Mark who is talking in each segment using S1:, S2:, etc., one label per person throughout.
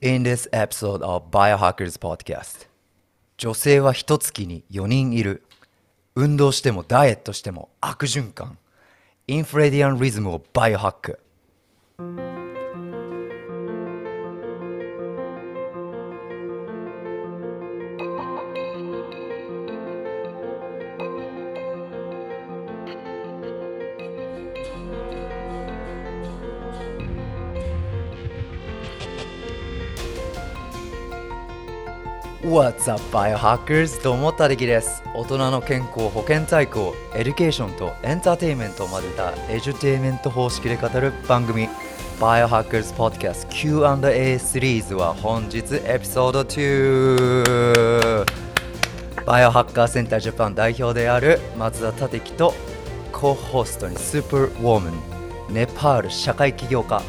S1: In this episode of Biohackers Podcast. 女性は一月に4人いる。運動してもダイエットしても悪循環。インフレディアンリズムをバイオハック。What's up, Biohackers? どうも、たつきです。大人の健康保健体育をエデュケーションとエンターテインメントを混ぜたエデュテイメント方式で語る番組 Biohackers Podcast Q&A シリーズは本日エピソード2 Biohacker Center Japan 代表である松田立樹とコホストにスーパーウォーマンネパール社会起業家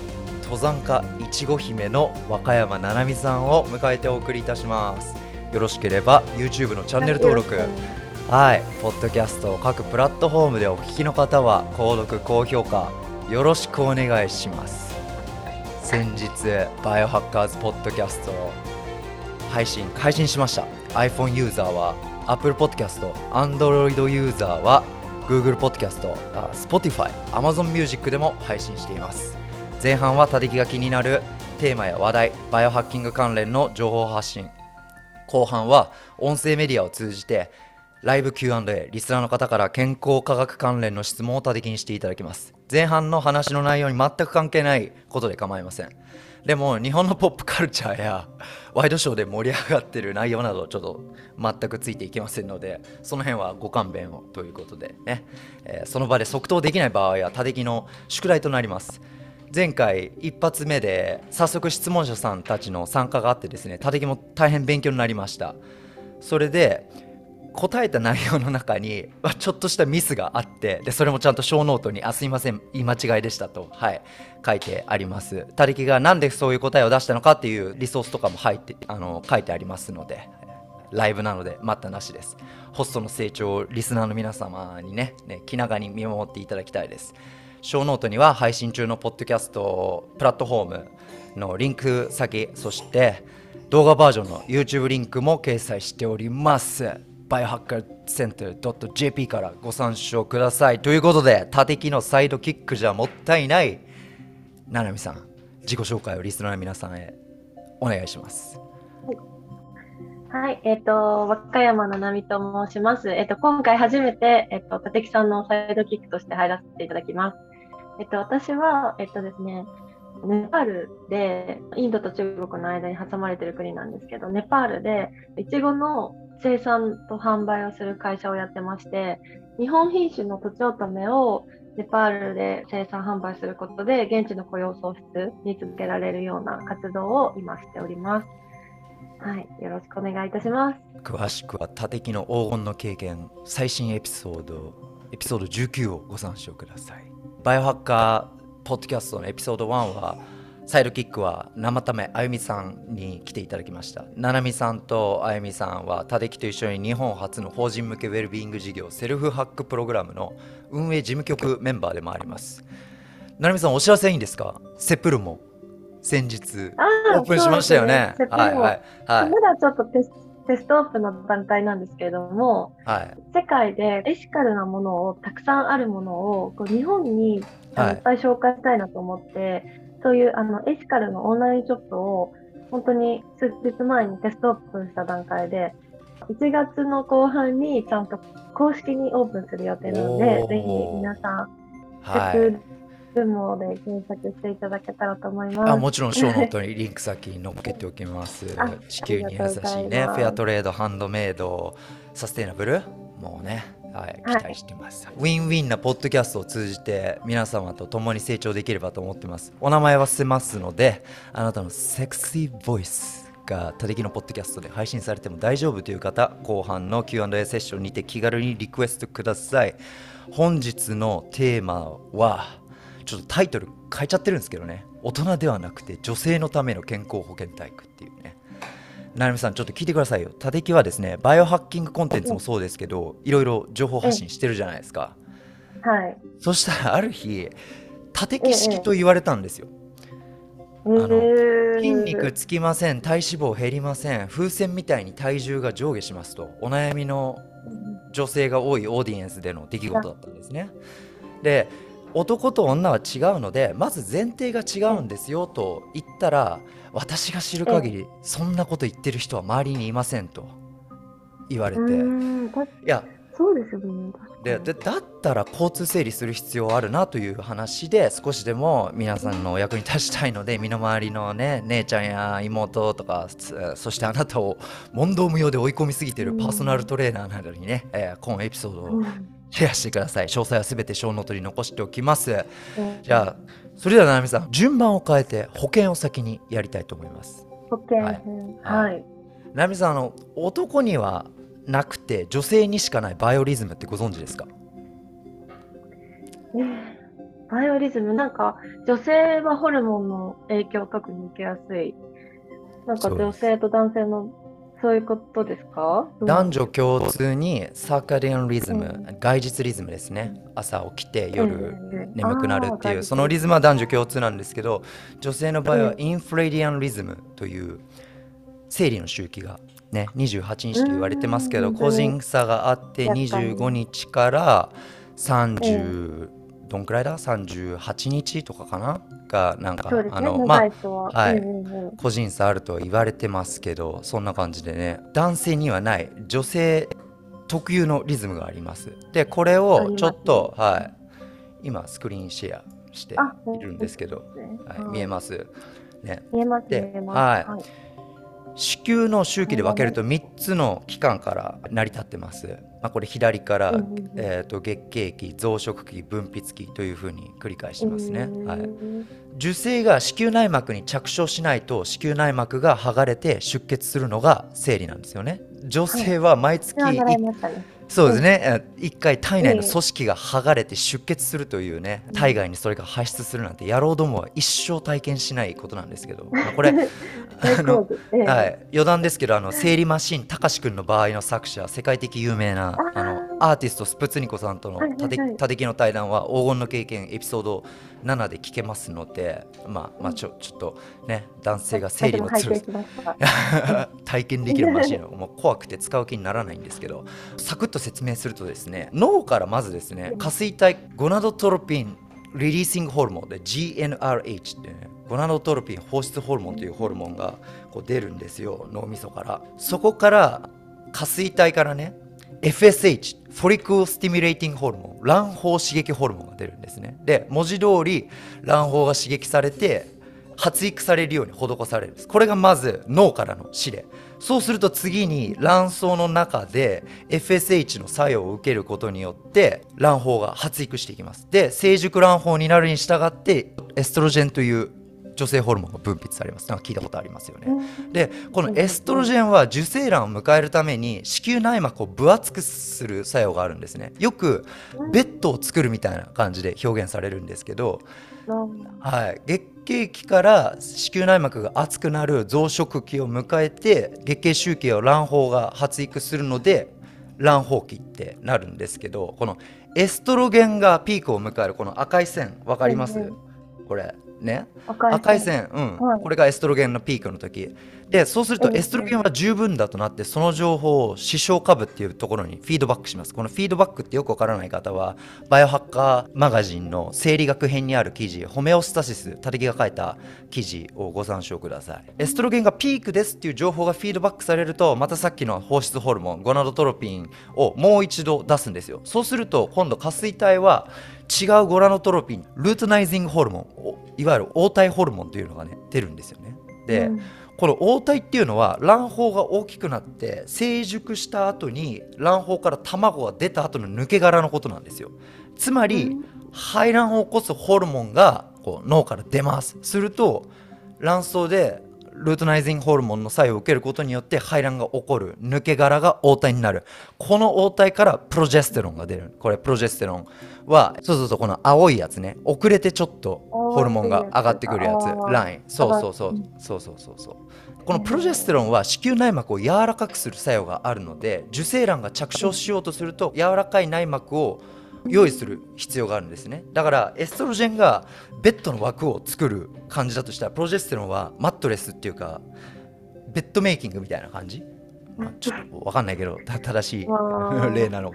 S1: 登山家いちご姫の若山七海さんを迎えてお送りいたしますよろしければ YouTube のチャンネル登録。はい。ポッドキャストを各プラットフォームでお聞きの方は購読高評価よろしくお願いします。先日バイオハッカーズポッドキャスト配信配信しました。iPhone ユーザーは Apple Podcast Android ユーザーは Google Podcast Spotify Amazon Music でも配信しています。前半は他力が気になるテーマや話題バイオハッキング関連の情報発信後半は音声メディアを通じてライブ Q&A リスナーの方から健康科学関連の質問を多的にしていただきます。前半の話の内容に全く関係ないことで構いません。でも日本のポップカルチャーやワイドショーで盛り上がってる内容などちょっと全くついていけませんのでその辺はご勘弁をということでね、えーその場で即答できない場合は多的の宿題となります。前回一発目で早速質問者さんたちの参加があってですね多敵も大変勉強になりました。それで答えた内容の中に まあちょっとしたミスがあってでそれもちゃんと小ノートに「あすいません言い間違いでしたと」はい、書いてあります。他力がなんでそういう答えを出したのかっていうリソースとかも入ってあの書いてありますのでライブなので待ったなしです。ホストの成長をリスナーの皆様にねね気長に見守っていただきたいです。ショーノートには配信中のポッドキャストプラットフォームのリンク先そして動画バージョンの YouTube リンクも掲載しております。 Biohacker Center .jp からご参照ください。ということで他敵のサイドキックじゃもったいない。ななみさん自己紹介をリスナーの皆さんへ。お願いします。
S2: はい、えっ、と、和歌山のなみと申します。えっ、と、今回初めて、えっ、と、立木さんのサイドキックとして入らせていただきます。えっ、と、私は、えっ、とですね、ネパールで、インドと中国の間に挟まれてる国なんですけど、ネパールで、いちごの生産と販売をする会社をやってまして、日本品種のとちおとめをネパールで生産販売することで、現地の雇用創出に続けられるような活動を今しております。はい、よろしくお願いいたします。
S1: 詳しくは他敵の黄金の経験最新エピソードエピソード19をご参照くださいバイオハッカーポッドキャストのエピソード1はサイドキックは生ためあゆみさんに来ていただきました。ななみさんとあゆみさんは他敵と一緒に日本初の法人向けウェルビーイング事業セルフハックプログラムの運営事務局メンバーでもあります。ななみさんお知らせいいんですか？セプルも先日
S2: あ
S1: オープンしましたよね。
S2: そうです
S1: はいはいはい。
S2: まだちょっとテステストオープンの段階なんですけれども、
S1: はい。
S2: 世界でエシカルなものを、たくさんあるものを、こう日本にあの
S1: はい。
S2: いっぱい紹介したいなと思って、そういうあのエシカルのオンラインショップを、本当に数日前にテストオープンした段階で、1月の後半にちゃんと公式にオープンする予定なの
S1: お
S2: で
S1: ー、
S2: ぜひ皆さん、
S1: はい
S2: セプルモで検索していただけたらと思います。
S1: あもちろんショーノートにリンク先に載っけておきます。
S2: あ
S1: 地球に優しいねフェアトレードハンドメイドサステイナブルもうねはい、期
S2: はい。
S1: 待してます、ウィンウィンなポッドキャストを通じて皆様と共に成長できればと思ってます。お名前は伏せますのであなたのセクシーボイスが他力のポッドキャストで配信されても大丈夫という方後半の Q&A セッションにて気軽にリクエストください。本日のテーマはちょっとタイトル変えちゃってるんですけどね。大人ではなくて女性のための健康保険体育っていうね。なるみさんちょっと聞いてくださいよ。他力はですねバイオハッキングコンテンツもそうですけどいろいろ情報発信してるじゃないですか。
S2: はい。
S1: そしたらある日多敵式と言われたんですよ。
S2: ええー。
S1: 筋肉つきません体脂肪減りません風船みたいに体重が上下しますとお悩みの女性が多いオーディエンスでの出来事だったんですね。で男と女は違うのでまず前提が違うんですよと言ったら私が知る限りそんなこと言ってる人は周りにいませんと言われて。
S2: う
S1: いや。
S2: そうですよね。
S1: ででだったら交通整理する必要あるなという話で少しでも皆さんのお役に立ちたいので身の回りのね姉ちゃんや妹とかつそしてあなたを問答無用で追い込みすぎているパーソナルトレーナーなどにね、えー今エピソードを
S2: うん
S1: シェアしてください。詳細はすべてショーノートに残しておきます。
S2: うん。
S1: じゃあそれではななみさん順番を変えて保健を先にやりたいと思います。
S2: 保健
S1: はい。
S2: 編
S1: は
S2: はい。い。
S1: ななみさんあの男にはなくて女性にしかないバイオリズムってご存知ですか？
S2: えーバイオリズム、なんか女性はホルモンの影響を特に受けやすい。なんか女性と男性のそういうことですか？
S1: 男女共通にサーカディアンリズム、
S2: う
S1: 外日リズムですね。朝起きて夜
S2: うん
S1: 眠くなるっていう
S2: あー
S1: そのリズムは男女共通なんですけど女性の場合は
S2: うん。
S1: インフレディアンリズムという生理の周期がね28日と言われてますけど
S2: うん
S1: 個人差があって
S2: やっぱり。
S1: 25日から30どんくらいだ？38日とかかな？がなんか
S2: ね。
S1: あのまあ
S2: は。
S1: はい
S2: うんうんうん。
S1: 個人差あるとは言われてますけどそんな感じでね。男性にはない。女性特有のリズムがあります。でこれをちょっと、はい。今スクリーンシェアして
S2: あ
S1: いるんですけど、はい、見え
S2: ま
S1: ますね。
S2: 見えます見
S1: で
S2: えます。
S1: はい子宮の周期で分けると3つの期間から成り立ってます、まあ、これ左から、えー、と月経期増殖期分泌期というふうに繰り返しますね、はい、受精が子宮内膜に着床しないと子宮内膜が剥がれて出血するのが生理なんですよね。女性は毎月
S2: は習い。
S1: そうですね、え一回体内の組織が剥がれて出血するというね
S2: うん。
S1: 体外にそれが排出するなんて野郎どもは一生体験しないことなんですけど、まあこれ あの
S2: ええ。
S1: はい、余談ですけどあの生理マシンたかしくんの場合の作者世界的有名な
S2: あ
S1: のアーティストスプツニコさんとのたてたてきの対談は黄金の経験エピソード7で聞けますのでまあまあちょちょっとね男性が生理の
S2: 拝
S1: 強さ
S2: 見しました。
S1: 体験できるマシンをもう怖くて使う気にならないんですけどサクッと説明するとですね脳からまずですね下垂体ゴナドトロピンリリーシングホルモンで GnRH ってねゴナドトロピン放出ホルモンというホルモンがこう出るんですよ脳みそから。そこから下垂体からね FSH フォリクルスティミュレーティングホルモン卵胞刺激ホルモンが出るんですね。で文字通り卵胞が刺激されて発育されるように施されるんです。これがまず脳からの指令。そうすると次に卵巣の中で FSH の作用を受けることによって卵胞が発育していきます。で成熟卵胞になるに従ってエストロジェンという女性ホルモンが分泌されます。なんか聞いたことありますよね、でこのエストロジェンは受精卵を迎えるために子宮内膜を分厚くする作用があるんですね。よくベッドを作るみたいな感じで表現されるんですけど、はい、月経期から子宮内膜が厚くなる増殖期を迎えて月経周期を卵胞が発育するので卵胞期ってなるんですけどこのエストロゲンがピークを迎えるこの赤い線分かります、
S2: うん。
S1: これね。
S2: 赤
S1: 赤い線、うん。
S2: はい。
S1: これがエストロゲンのピークの時。でそうすると
S2: うん
S1: エストロゲンは十分だとなってその情報を視床下部っていうところにフィードバックします。このフィードバックってよくわからない方はバイオハッカーマガジンの生理学編にある記事ホメオスタシス立木が書いた記事をご参照ください。エストロゲンがピークですっていう情報がフィードバックされるとまたさっきの放出ホルモンゴナドトロピンをもう一度出すんですよ。そうすると今度下垂体は違うゴナドトロピンルートナイジングホルモンおいわゆる黄体ホルモンというのがね出るんですよね。で、
S2: うん。
S1: この黄体っていうのは卵胞が大きくなって成熟した後に卵胞から卵が出た後の抜け殻のことなんですよ。つまり、
S2: うん。
S1: 排卵を起こすホルモンがこう脳から出ます。すると卵巣でルートナイジングホルモンの作用を受けることによって排卵が起こる抜け殻が黄体になる。この黄体からプロジェステロンが出る。これプロジェステロンはそうそうそうこの青いやつね。遅れてちょっとホルモンが上がってくるやつ。ライン。そうそうそう。
S2: うん。
S1: そうそうそうそう。このプロジェステロンは子宮内膜を柔らかくする作用があるので受精卵が着床しようとすると柔らかい内膜を用意する必要があるんですね。だからエストロゲンがベッドの枠を作る感じだとしたらプロジェステロンはマットレスっていうかベッドメイキングみたいな感じ、まあ、ちょっと分かんないけどた正しい 例なの。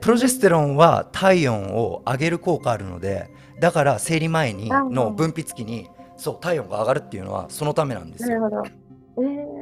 S1: プロジェステロンは体温を上げる効果あるのでだから生理前にの分泌期にそう体温が上がるっていうのはそのためなんですよ。
S2: なるほど。えー、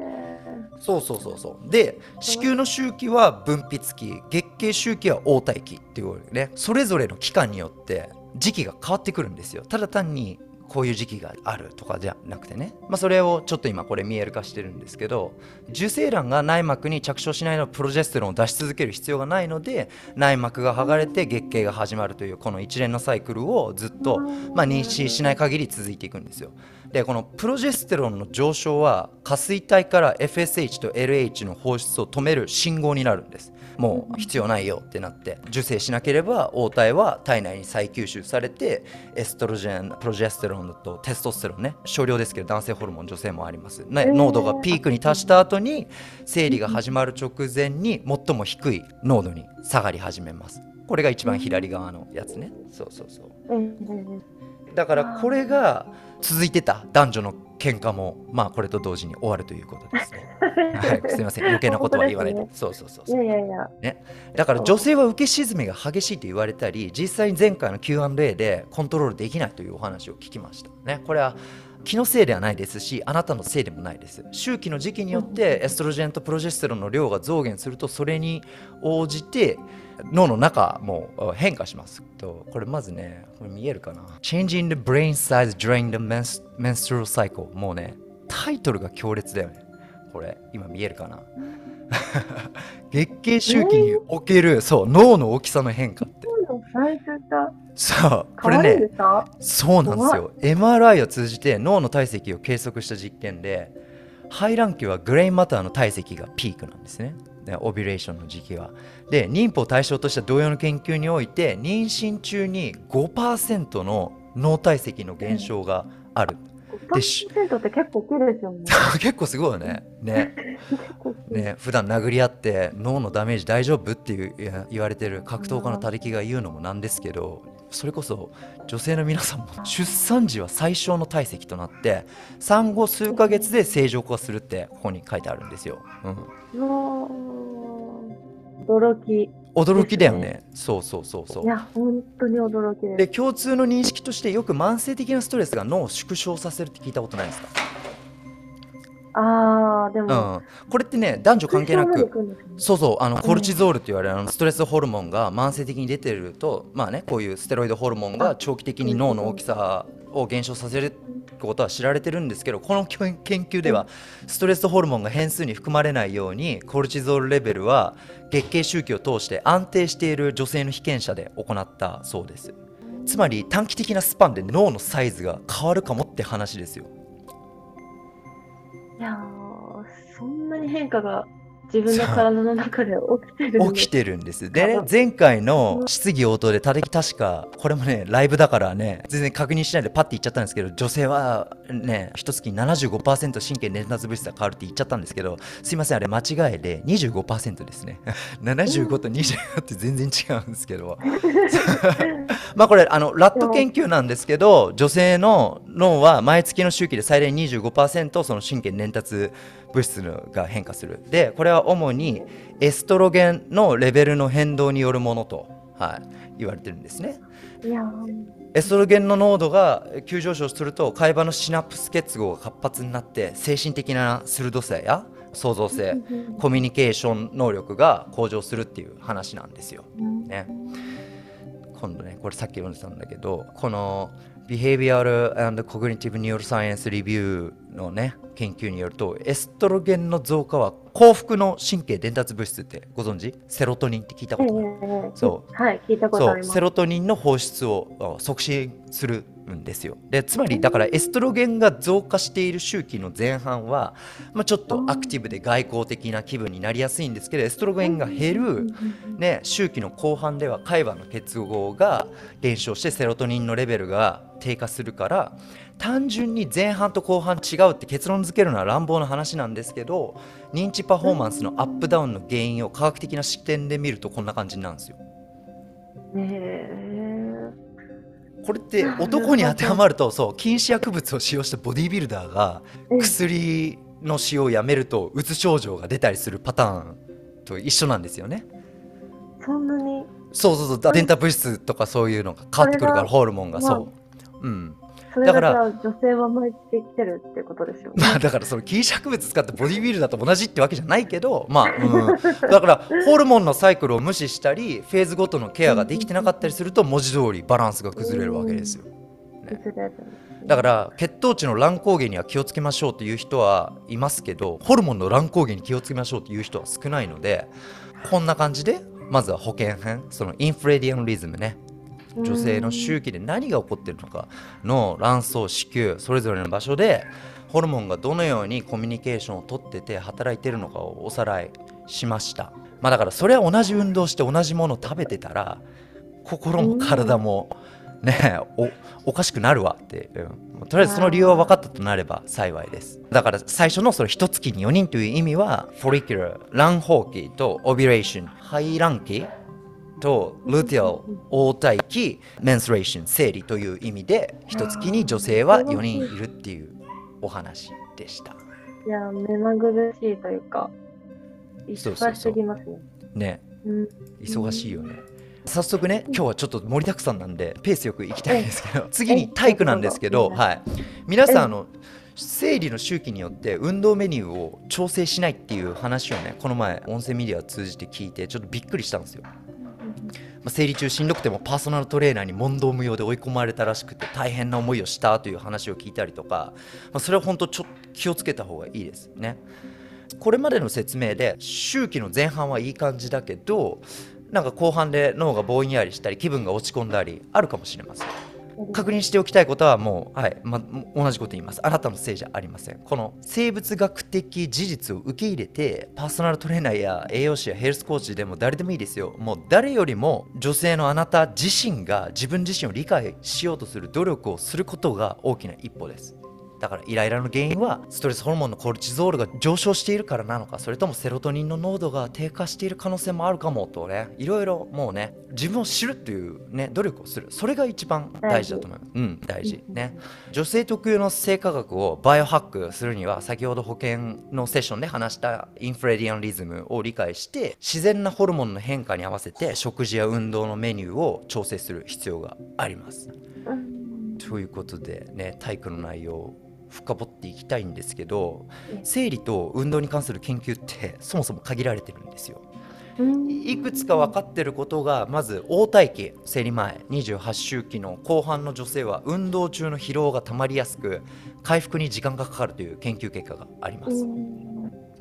S1: そうそうそうそう。で子宮の周期は分泌期月経周期は黄体期っていうね。それぞれの期間によって時期が変わってくるんですよ。ただ単にこういう時期があるとかじゃなくてね、まあ、それをちょっと今これ見える化してるんですけど受精卵が内膜に着床しないのプロジェステロンを出し続ける必要がないので内膜が剥がれて月経が始まるというこの一連のサイクルをずっと、まあ、妊娠しない限り続いていくんですよ。でこのプロジェステロンの上昇は下垂体から FSH と LH の放出を止める信号になるんです。もう必要ないよってなって受精しなければ黄体は体内に再吸収されてエストロジェンプロジェステロンとテストステロンね少量ですけど男性ホルモン女性もあります、ね、濃度がピークに達した後に生理が始まる直前に最も低い濃度に下がり始めます。これが一番左側のやつね。そうそうそう。だからこれが続いてた男女の喧嘩もまあこれと同時に終わるということですね。はい、すみません。余計なことは言わない。で、ね、そうそうそう
S2: いやいやいや、
S1: ね、だから女性は受け沈みが激しいと言われたり実際に前回の Q&A でコントロールできないというお話を聞きました。ね、これは気のせいではないですしあなたのせいでもないです。周期の時期によってエストロゲンとプロジェステロンの量が増減するとそれに応じて脳の中も変化しますとこれまずねこれ見えるかな？Changing the brain size during the menstrual cycle もうねタイトルが強烈だよね。これ今見えるかな？月経周期における、そう脳の大きさの変化って。そうこれねそうなんですよ。MRI を通じて脳の体積を計測した実験で排卵期はグレインマターの体積がピークなんですねオビュレーションの時期は。で妊婦を対象とした同様の研究において妊娠中に5%の脳体積の減少がある。
S2: 5%って結構大きいですよね。
S1: 結構すごいよね。ね。ね、普段殴り合って脳のダメージ大丈夫っていう言われてる格闘家の他力が言うのもなんですけど、それこそ女性の皆さんも出産時は最小の体積となって産後数ヶ月で正常化するってここに書いてあるんですよ。うん、
S2: 驚き
S1: 驚きだよね。そうそうそうそう。
S2: いや、本当に驚き
S1: で共通の認識としてよく慢性的なストレスが脳を縮小させるって聞いたことないですか？
S2: ああ、でも、
S1: うん、これってね男女関係なく、そうそうあのコルチゾールって言われるあのストレスホルモンが慢性的に出てるとまあねこういうステロイドホルモンが長期的に脳の大きさを減少させることは知られてるんですけどこの研究ではストレスホルモンが変数に含まれないようにコルチゾールレベルは月経周期を通して安定している女性の被験者で行ったそうです。つまり短期的なスパンで脳のサイズが変わるかもって話ですよ
S2: いやそんなに変化が自分の体の中で起きてる
S1: 起きてるんです。でね前回の質疑応答で立木確かこれもねライブだからね全然確認しないでパッて言っちゃったんですけど女性はね一月に75%神経伝達物質が変わるって言っちゃったんですけどすいませんあれ間違いで25%ですね。75と25って全然違うんですけど。まあこれあのラット研究なんですけど女性の脳は毎月の周期で最大25%その神経伝達物質が変化する。でこれは主にエストロゲンのレベルの変動によるものと、はい、言われてるんですね。エストロゲンの濃度が急上昇すると会話のシナプス結合が活発になって精神的な鋭さや創造性コミュニケーション能力が向上するっていう話なんですよ。ね、今度ねこれさっき読んでたんだけどこの Behavioral and Cognitive Neuroscience Review のね研究によるとエストロゲンの増加は幸福の神経伝達物質ってご存知？セロトニンって聞いたことある、え
S2: ー、そう。はい聞いたことあります。
S1: セロトニンの放出を促進するんですよ。でつまりだからエストロゲンが増加している周期の前半は、まあ、ちょっとアクティブで外交的な気分になりやすいんですけどエストロゲンが減る、ね、周期の後半では海馬の結合が減少してセロトニンのレベルが低下するから単純に前半と後半違うって結論付けるのは乱暴な話なんですけど認知パフォーマンスのアップダウンの原因を科学的な視点で見るとこんな感じなんですよ。
S2: え
S1: これって男に当てはまるとそう禁止薬物を使用したボディービルダーが
S2: ー、
S1: 薬の使用をやめるとうつ症状が出たりするパターンと一緒なんですよね。
S2: そんなに。
S1: そうそうそう。電タ物質とかそういうのが変わってくるからホルモンが。
S2: まあ。
S1: そう。うん、
S2: それ
S1: だか
S2: らら女性は巻いてきてるってことですよね。
S1: まあだからその禁止薬物使ってボディビルダーと同じってわけじゃないけどまあ、うん、だからホルモンのサイクルを無視したりフェーズごとのケアができてなかったりすると文字通りバランスが崩れるわけですよ。
S2: 崩れる
S1: だから血糖値の乱高下には気をつけましょうという人はいますけどホルモンの乱高下に気をつけましょうという人は少ないのでこんな感じでまずは保険編そのインフレディアンリズムね女性の周期で何が起こっているのかの卵巣子宮それぞれの場所でホルモンがどのようにコミュニケーションをとってて働いてるのかをおさらいしました。まあだからそれは同じ運動して同じもの食べてたら心も体もねおおかしくなるわって、うん、とりあえずその理由は分かったとなれば幸いです。だから最初のその一月に4人という意味はフォリキュラー卵胞期とオビレーション排卵期とルティアル黄体期メンストレーション生理という意味で一月に女性は4人いるっていうお話でした。
S2: いや、目まぐるしいというか、忙しすぎますね。
S1: ね。
S2: うん。
S1: 忙しいよね。早速ね今日はちょっと盛りだくさんなんでペースよくいきたいんですけど次に体育なんですけど、
S2: え
S1: はい、皆さんあの生理の周期によって運動メニューを調整しないっていう話をねこの前音声メディアを通じて聞いてちょっとびっくりしたんですよ。まあ生理中しんどくてもパーソナルトレーナーに問答無用で追い込まれたらしくて大変な思いをしたという話を聞いたりとか、まあ、それは本当ちょ気をつけた方がいいですね。これまでの説明で周期の前半はいい感じだけどなんか後半で脳がぼんやりしたり気分が落ち込んだりあるかもしれません確認しておきたいことはもう、はいま、同じこと言います。あなたのせいじゃありません。この生物学的事実を受け入れてパーソナルトレーナーや栄養士やヘルスコーチでも誰でもいいですよ。もう誰よりも女性のあなた自身が自分自身を理解しようとする努力をすることが大きな一歩です。だからイライラの原因はストレスホルモンのコルチゾールが上昇しているからなのかそれともセロトニンの濃度が低下している可能性もあるかもとねいろいろもうね自分を知るっていうね努力をする。それが一番大事だと思いますうん大事。ね。女性特有の性化学をバイオハックするには先ほど保険のセッションで話したインフレディアンリズムを理解して自然なホルモンの変化に合わせて食事や運動のメニューを調整する必要があります。
S2: うん。
S1: ということでね体育の内容を深掘っていきたいんですけど
S2: え
S1: 生理と運動に関する研究って そもそも限られてるんですよ。
S2: うん
S1: いくつか分かってることがまず黄体期生理前28周期の後半の女性は運動中の疲労がたまりやすく回復に時間がかかるという研究結果があります。
S2: うん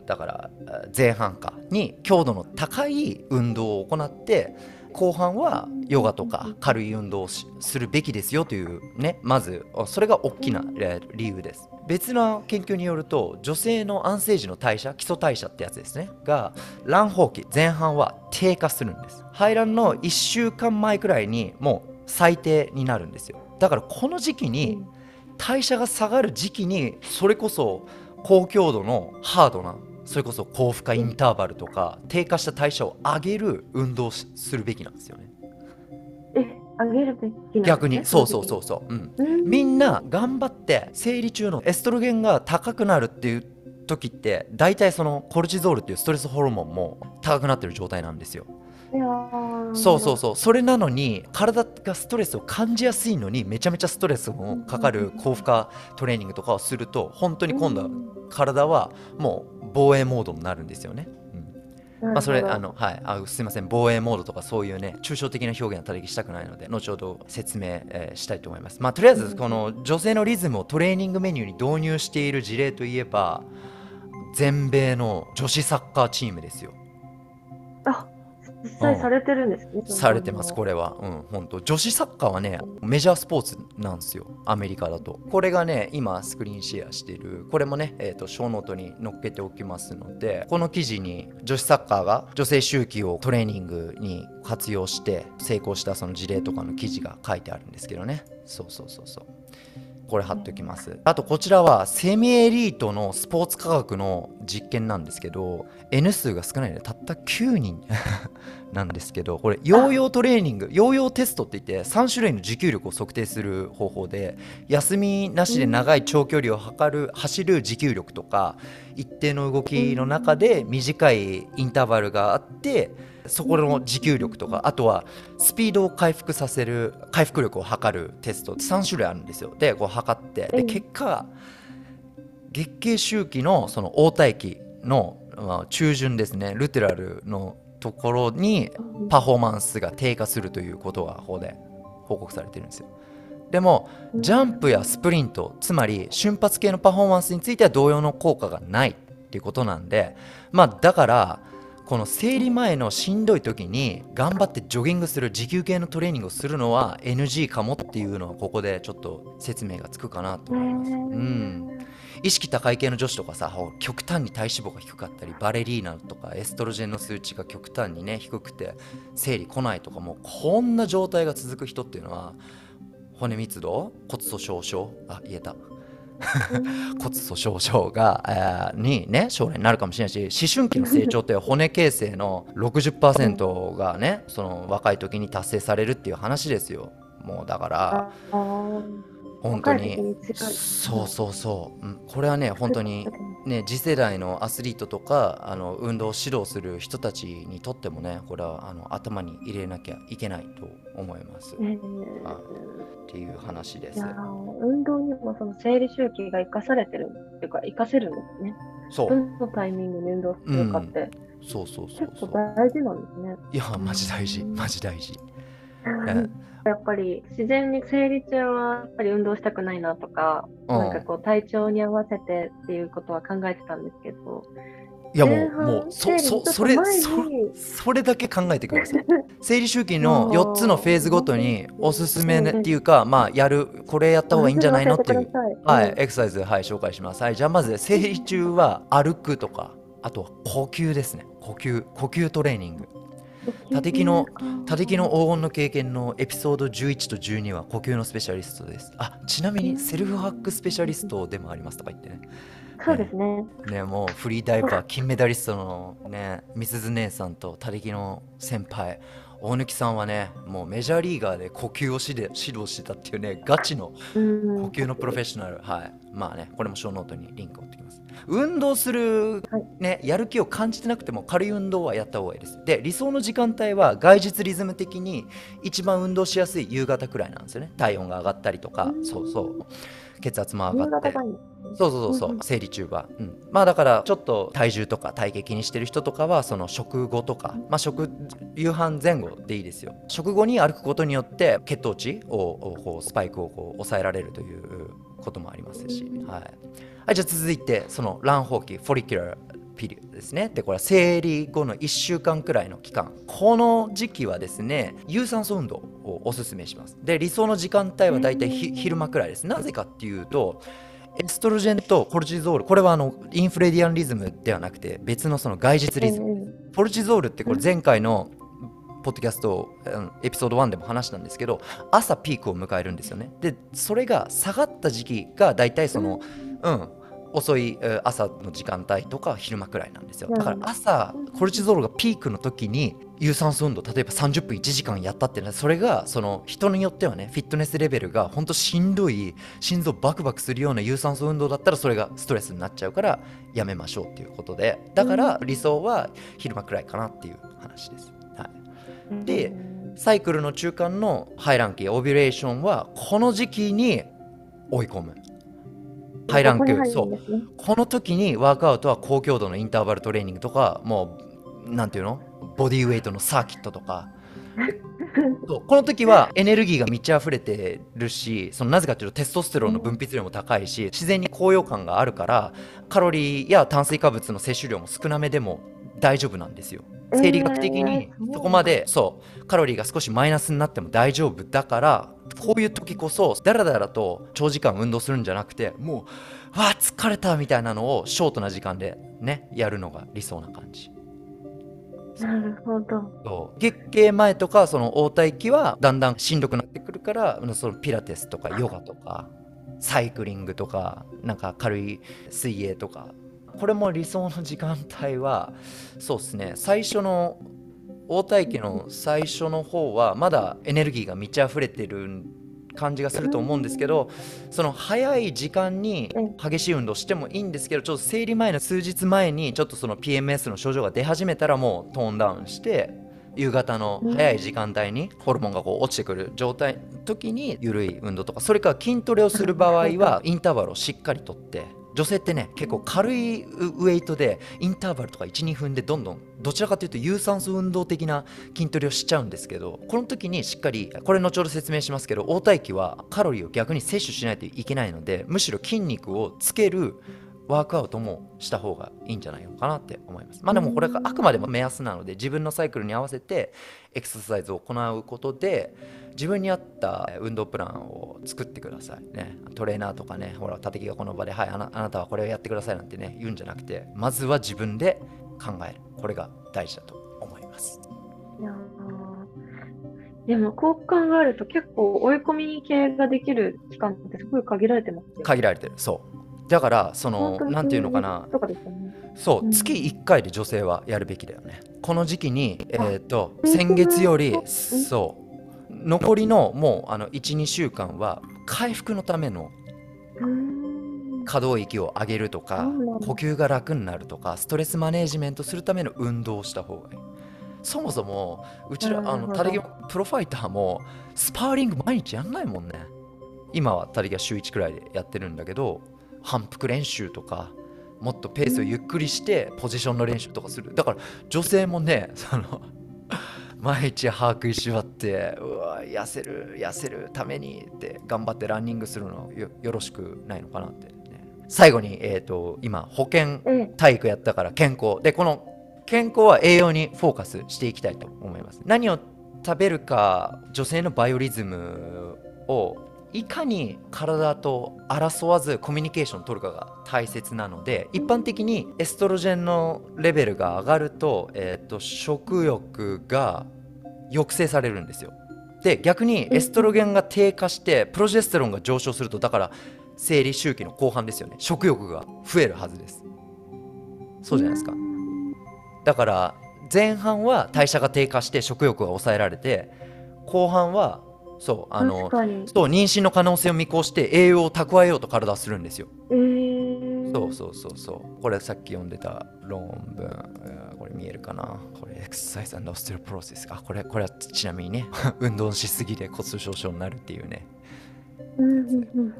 S1: だからあ前半かに強度の高い運動を行って後半はヨガとか軽い運動をしするべきですよというねまずあそれが大きなえー理由です。別の研究によると女性の安静時の代謝基礎代謝ってやつですねが卵胞期前半は低下するんです。排卵の1週間前くらいにもう最低になるんですよ。だからこの時期に代謝が下がる時期にそれこそ高強度のハードなそれこそ高負荷インターバルとか低下した代謝を上げる運動をしするべきなんですよね。
S2: え、あげるべきね？
S1: 逆にそうそうそうそう、うん、
S2: うん。
S1: みんな頑張って生理中のエストロゲンが高くなるっていう時って大体そのコルチゾールっていうストレスホルモンも高くなってる状態なんですよそうそうそう。それなのに体がストレスを感じやすいのにめちゃめちゃストレスもかかる高負荷トレーニングとかをすると本当に今度は体はもう防衛モードになるんですよね。うん。まあ、それあの、はい、あすいません。防衛モードとかそういうね抽象的な表現はたりしたくないので後ほど説明、えーしたいと思います。まあ、とりあえずこの女性のリズムをトレーニングメニューに導入している事例といえば全米の女子サッカーチームですよ。
S2: あ、実際されてるんですね。
S1: されてます、こ
S2: れ。
S1: れは。うん、本当女子サッカーはね、メジャースポーツなんですよ、アメリカだと。これがね、今、スクリーンシェアしてる、これもね、えっ、と、ショーノートに載っけておきますので、この記事に女子サッカーが女性周期をトレーニングに活用して成功したその事例とかの記事が書いてあるんですけどね。そうそうそうそう。これ貼っておきます。あとこちらはセミエリートのスポーツ科学の実験なんですけど N 数が少ないのでたった9人 なんですけどこれヨーヨートレーニングヨーヨーテストって言って3種類の持久力を測定する方法で休みなしで長い長距離を測る走る持久力とか一定の動きの中で短いインターバルがあってそこの持久力とかあとはスピードを回復させる回復力を測るテスト3種類あるんですよ。でこう測ってで結果月経周期のその黄体期の、まあ、中旬ですねルテラルのところにパフォーマンスが低下するということがここで報告されてるんですよ。でもジャンプやスプリントつまり瞬発系のパフォーマンスについては同様の効果がないっていうことなんでまあだからこの生理前のしんどい時に頑張ってジョギングする持久系のトレーニングをするのは NG かもっていうのはここでちょっと説明がつくかなと思います。うん。意識高い系の女子とかさ極端に体脂肪が低かったりバレリーナとかエストロジェンの数値が極端にね低くて生理来ないとかもこんな状態が続く人っていうのは骨密度骨粗しょう症あ言えた 骨粗しょう症が、えー、にね将来になるかもしれないし思春期の成長って骨形成の 60%がねその若い時に達成されるっていう話ですよ。もうだから本当にそうそうそう、うん、これはね本当にね次世代のアスリートとかあの運動を指導する人たちにとってもねこれはあの頭に入れなきゃいけないと思います。えー、あっていう話です。
S2: 運動にもその生理周期が生かされてるっていうか生かせるんですね。そう。どのタイミングで運動するかって。うん、
S1: そうそうそう
S2: 結構大事なんですね。
S1: いやマジ大事マジ大事。
S2: やっぱり自然に生理中はやっぱり運動したくないなとか、うん、なんかこう体調に合わせてっていうことは考えてたんですけど、
S1: いやもうもうそそそれそそれだけ考えてください生理周期の4つのフェーズごとにおすすめっていうかまあやるこれやった方がいいんじゃないの？っていうはいエクササイズはい紹介します。はいじゃあまず生理中は歩くとかあと呼吸ですね。呼吸呼吸トレーニング多敵の多敵の黄金の経験のエピソード11と12は呼吸のスペシャリストですあちなみにセルフハックスペシャリストでもありますとか言ってね
S2: そうですね。
S1: ね、もうフリーダイバー金メダリストのね、みすず姉さんとたつきの先輩、大貫さんはね、もうメジャーリーガーで呼吸をしで指導してたっていうね、ガチの呼吸のプロフェッショナル。はい。まあね、これもショーノートにリンクをってきます。運動する、ね、やる気を感じてなくても軽い運動はやった方がいいです。で、理想の時間帯は概日リズム的に一番運動しやすい夕方くらいなんですよね。体温が上がったりとか、そうそう。血圧も上がって。そうそうそうそう、生理中は、うん、まあだからちょっと体重とか体型気にしてる人とかはその食後とか、まあ、食夕飯前後でいいですよ。食後に歩くことによって血糖値をこうスパイクをこう抑えられるということもありますし、はい、はい、じゃあ続いてその卵胞期フォリキュラーピリオですね。でこれは生理後の1週間くらいの期間。この時期はですね有酸素運動をおすすめします。で理想の時間帯はだいたい昼間くらいです。なぜかっていうとエストロジェンとコルチゾールこれはあのインフレディアンリズムではなくて別のその外日リズム。コルチゾールってこれ前回のポッドキャストエピソード1でも話したんですけど朝ピークを迎えるんですよね。でそれが下がった時期が大体そのうん遅い朝の時間帯とか昼間くらいなんですよ。だから朝コルチゾールがピークの時に有酸素運動例えば30分1時間やったってそれがその人によってはねフィットネスレベルが本当しんどい心臓バクバクするような有酸素運動だったらそれがストレスになっちゃうからやめましょうっていうことで。だから理想は昼間くらいかなっていう話です。はい、でサイクルの中間の排卵期オビュレーションはこの時期に追い込む排卵期、そう。この時にワークアウトは高強度のインターバルトレーニングとか、もう、なんていうの？ボディウェイトのサーキットとか。そうこの時はエネルギーが満ち溢れてるしそのなぜかというとテストステロンの分泌量も高いし自然に高揚感があるからカロリーや炭水化物の摂取量も少なめでも大丈夫なんですよ。生理学的にそこまでそうカロリーが少しマイナスになっても大丈夫だからこういう時こそだらだらと長時間運動するんじゃなくてもうわあ疲れたみたいなのをショートな時間でねやるのが理想な感じ。
S2: なるほど。
S1: 月経前とかその黄体期はだんだんしんどくなってくるからそのピラティスとかヨガとかサイクリングとかなんか軽い水泳とかこれも理想の時間帯はそうですね。最初の応対期の最初の方はまだエネルギーが満ち溢れてる感じがすると思うんですけどその早い時間に激しい運動してもいいんですけどちょっと生理前の数日前にちょっとその PMS の症状が出始めたらもうトーンダウンして夕方の早い時間帯にホルモンがこう落ちてくる状態時に緩い運動とかそれから筋トレをする場合はインターバルをしっかりとって女性ってね結構軽いウエイトでインターバルとか12分でどんどんどちらかというと有酸素運動的な筋トレをしちゃうんですけどこの時にしっかりこれ後ほど説明しますけど応対期はカロリーを逆に摂取しないといけないのでむしろ筋肉をつけるワークアウトもした方がいいんじゃないのかなって思います。まあでもこれがあくまでも目安なので自分のサイクルに合わせてエクササイズを行うことで自分に合った運動プランを作ってくださいね。トレーナーとかね、ほら、立木がこの場で、はいあな、あなたはこれをやってくださいなんてね、言うんじゃなくて、まずは自分で考える。これが大事だと思います。いや
S2: でも、こう考えると結構追い込み系ができる期間ってすごい限られてますよ
S1: 限られてる、そう。だからそのなんていうのかな、そう、月1回で女性はやるべきだよね。この時期にえっ、と先月よりそう残りのもうあの12週間は回復のための可動域を上げるとか呼吸が楽になるとかストレスマネージメントするための運動をした方がいい。そもそもうちらあのタレギプロファイターもスパーリング毎日やんないもんね。今はタレギは週1くらいでやってるんだけど反復練習とかもっとペースをゆっくりしてポジションの練習とかする。だから女性もねその毎日把握しばってうわ痩せる痩せるためにって頑張ってランニングするのよよろしくないのかなって、ね、最後に、えーと、今保健体育やったから健康。でこの健康は栄養にフォーカスしていきたいと思います。何を食べるか女性のバイオリズムをいかに体と争わずコミュニケーションを取るかが大切なので一般的にエストロジェンのレベルが上がると,、えーと、食欲が抑制されるんですよ。で逆にエストロゲンが低下してプロジェステロンが上昇するとだから生理周期の後半ですよね。食欲が増えるはずです。そうじゃないですか。だから前半は代謝が低下して食欲が抑えられて後半はそうあのそう妊娠の可能性を見越して栄養を蓄えようと体はするんですよ。えー、そうそうそうそう。これさっき読んでた論文。これ見えるかな？これエクササイズオステロプロセス。あこれこれはちなみにね 運動しすぎで骨粗しょう症になるっていうね。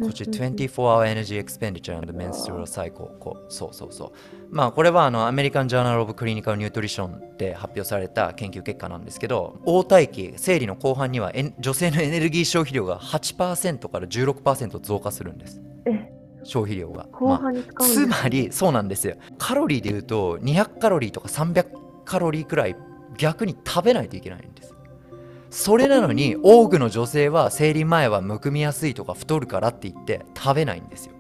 S1: こっち24 hour energy expenditure and menstrual cycle こうそうそうそうまあこれはあのアメリカン・ジャーナル・オブ・クリニカル・ニュートリションで発表された研究結果なんですけど黄体期生理の後半には女性のエネルギー消費量が8%から16%増加するんです。消費量が、まあ、つまりそうなんですよ。カロリーでいうと200カロリーとか300カロリーくらい逆に食べないといけないんです。それなのに多くの女性は生理前はむくみやすいとか太るからって言って食べないんですよ。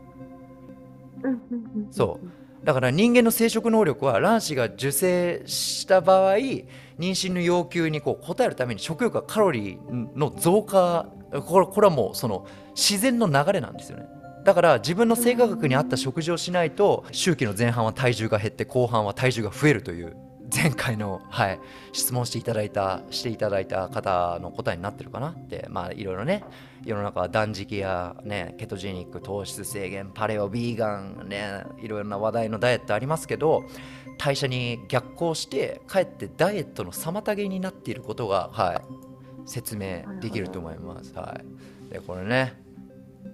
S1: そうだから人間の生殖能力は卵子が受精した場合妊娠の要求にこう応えるために食欲はカロリーの増加これこれはもうその自然の流れなんですよね。だから自分の性格に合った食事をしないと周期の前半は体重が減って後半は体重が増えるという前回の、はい、質問していただいたしていただいた方の答えになってるかなってまあいろいろね世の中は断食や、ね、ケトジェニック糖質制限パレオビーガンねいろいろな話題のダイエットありますけど代謝に逆行してかえってダイエットの妨げになっていることが、はい、説明できると思います。はい、でこれね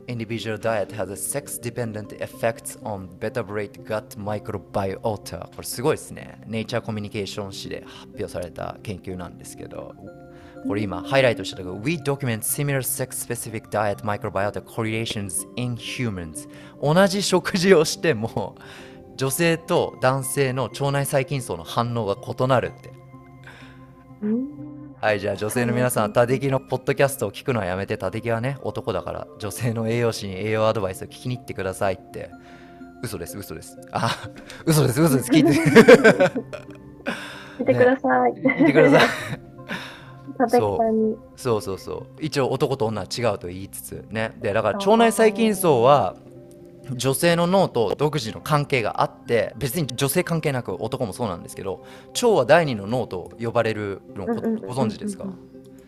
S1: individual diet has a sex-dependent effects on vertebrate gut microbiota これすごいですね。ネイチャーコミュニケーション誌で発表された研究なんですけど、これ今ハイライトしたけど、We document similar sex-specific diet microbiota correlations in humans 同じ食事をしても女性と男性の腸内細菌層の反応が異なるって。はい、じゃあ女性の皆さん、タデキのポッドキャストを聞くのはやめて、タデキはね、男だから、女性の栄養士に栄養アドバイスを聞きに行ってくださいって。嘘です、嘘です。あ、嘘です、嘘です。聞いて。
S2: 聞いてください。
S1: ね、聞いてください。
S2: 佐々木さんに。
S1: そうそうそう一応男と女は違うと言いつつねでだから腸内細菌層は女性の脳と独自の関係があって別に女性関係なく男もそうなんですけど腸は第二の脳と呼ばれるのご存知ですか？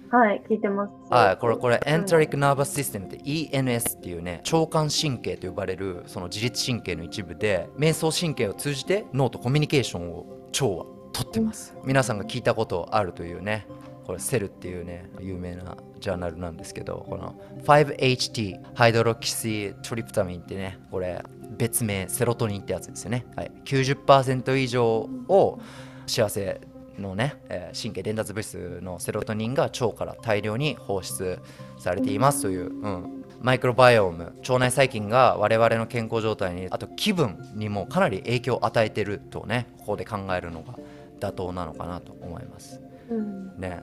S2: はい、聞いてます。
S1: はい、これ、これ、エンテ
S2: うん
S1: リック・ナーバス・システムって ENS っていうね、腸管神経と呼ばれるその自律神経の一部で、瞑想神経を通じて脳とコミュニケーションを腸は取ってます。皆さんが聞いたことあるというね、これ、セルっていうね、有名なジャーナルなんですけど、この 5HT、ハイドロキシトリプタミンってね、これ、別名セロトニンってやつですよね。はい、90%以上を幸せのね、えー神経伝達物質のセロトニンが腸から大量に放出されていますという、うん、マイクロバイオーム腸内細菌が我々の健康状態にあと気分にもかなり影響を与えてるとねここで考えるのが妥当なのかなと思います
S2: うん。
S1: ね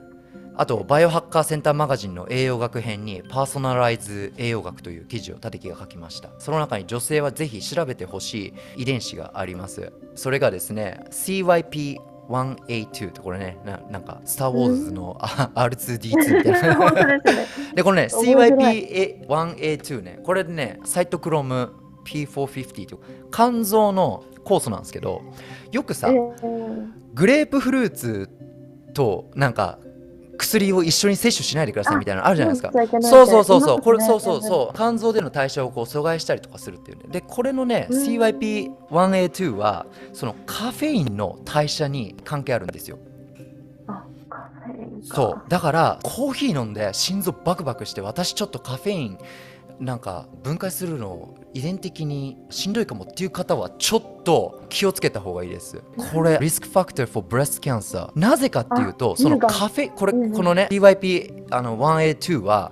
S1: あとバイオハッカーセンターマガジンの栄養学編にパーソナライズ栄養学という記事を立木が書きました。その中に女性はぜひ調べてほしい遺伝子があります。それがですね CYP1A2 ってこれねななんかスター・ウォーズのあ R2D2 みたいな。
S2: で
S1: これね
S2: 面白い。
S1: CYP1A2 ね。これでねサイトクロム P450 と肝臓の酵素なんですけどよくさ、
S2: えー。
S1: グレープフルーツとなんか薬を一緒に摂取しないでくださいみたいなのあるじゃないですか。そうそうそうそう。これそうそうそう。肝臓での代謝をこう阻害したりとかするっていうね。でこれのね
S2: うん。
S1: CYP1A2 はそのカフェインの代謝に関係あるんですよ。
S2: あ、カフェインか。
S1: そう。だからコーヒー飲んで心臓バクバクして私ちょっとカフェインなんか分解するの遺伝的にしんどいかもっていう方はちょっと気をつけた方がいいです。これリスクファクター for breast cancer なぜかっていうと
S2: あ
S1: そのカフェこれこのね PYP あの 1A2 は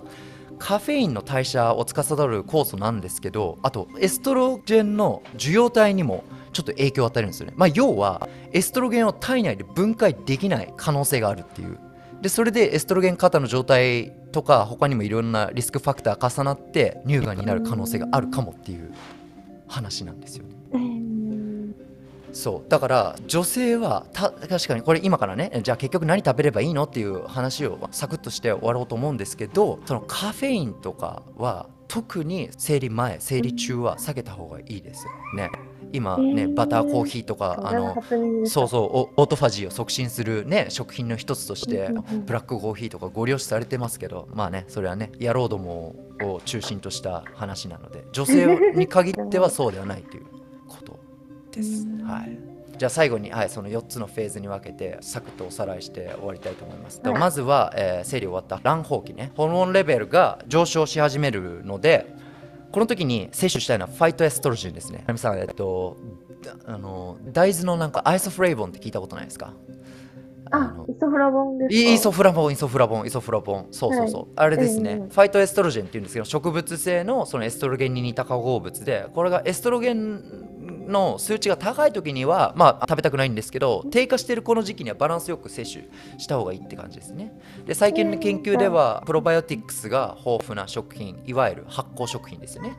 S1: カフェインの代謝を司る酵素なんですけどあとエストロゲンの受容体にもちょっと影響を与えるんですよね、まあ、要はエストロゲンを体内で分解できない可能性があるっていうでそれでエストロゲン過多の状態とか他にもいろんなリスクファクター重なって乳がんになる可能性があるかもっていう話なんですよね。そう。だから女性はた確かにこれ今からねじゃあ結局何食べればいいのっていう話をサクッとして終わろうと思うんですけどそのカフェインとかは特に生理前生理中は避けた方がいいですよね。今ね、
S2: えー。
S1: バターコーヒーとかあのそうそうおオートファジーを促進するね食品の一つとしてブラックコーヒーとかご了承されてますけどまあねそれはね野郎どもを中心とした話なので女性に限ってはそうではないということです。
S2: うん。
S1: はい。じゃあ最後に、はい、その4つのフェーズに分けてサクッとおさらいして終わりたいと思います、で
S2: はい。
S1: まずは、えー生理終わった卵胞期ね。ホルモンレベルが上昇し始めるのでこの時に摂取したいのはファイトエストロジンですね。さん、えっと、あの大豆のなんかアイソフレイボンって聞いたことないですか？
S2: あ
S1: の、
S2: イソフラボンですか？
S1: イソフラボン、イソフラボン、イソフラボン、そうそうそう、
S2: はい。
S1: あれですね、
S2: うんうん
S1: phytoestrogen っていうんですけど、植物性のそのエストロゲンに似た化合物で、これがエストロゲンの数値が高い時には、まあ、食べたくないんですけど、低下しているこの時期にはバランスよく摂取した方がいいって感じですね。で、最近の研究では、プロバイオティックスが豊富な食品、いわゆる発酵食品ですよね。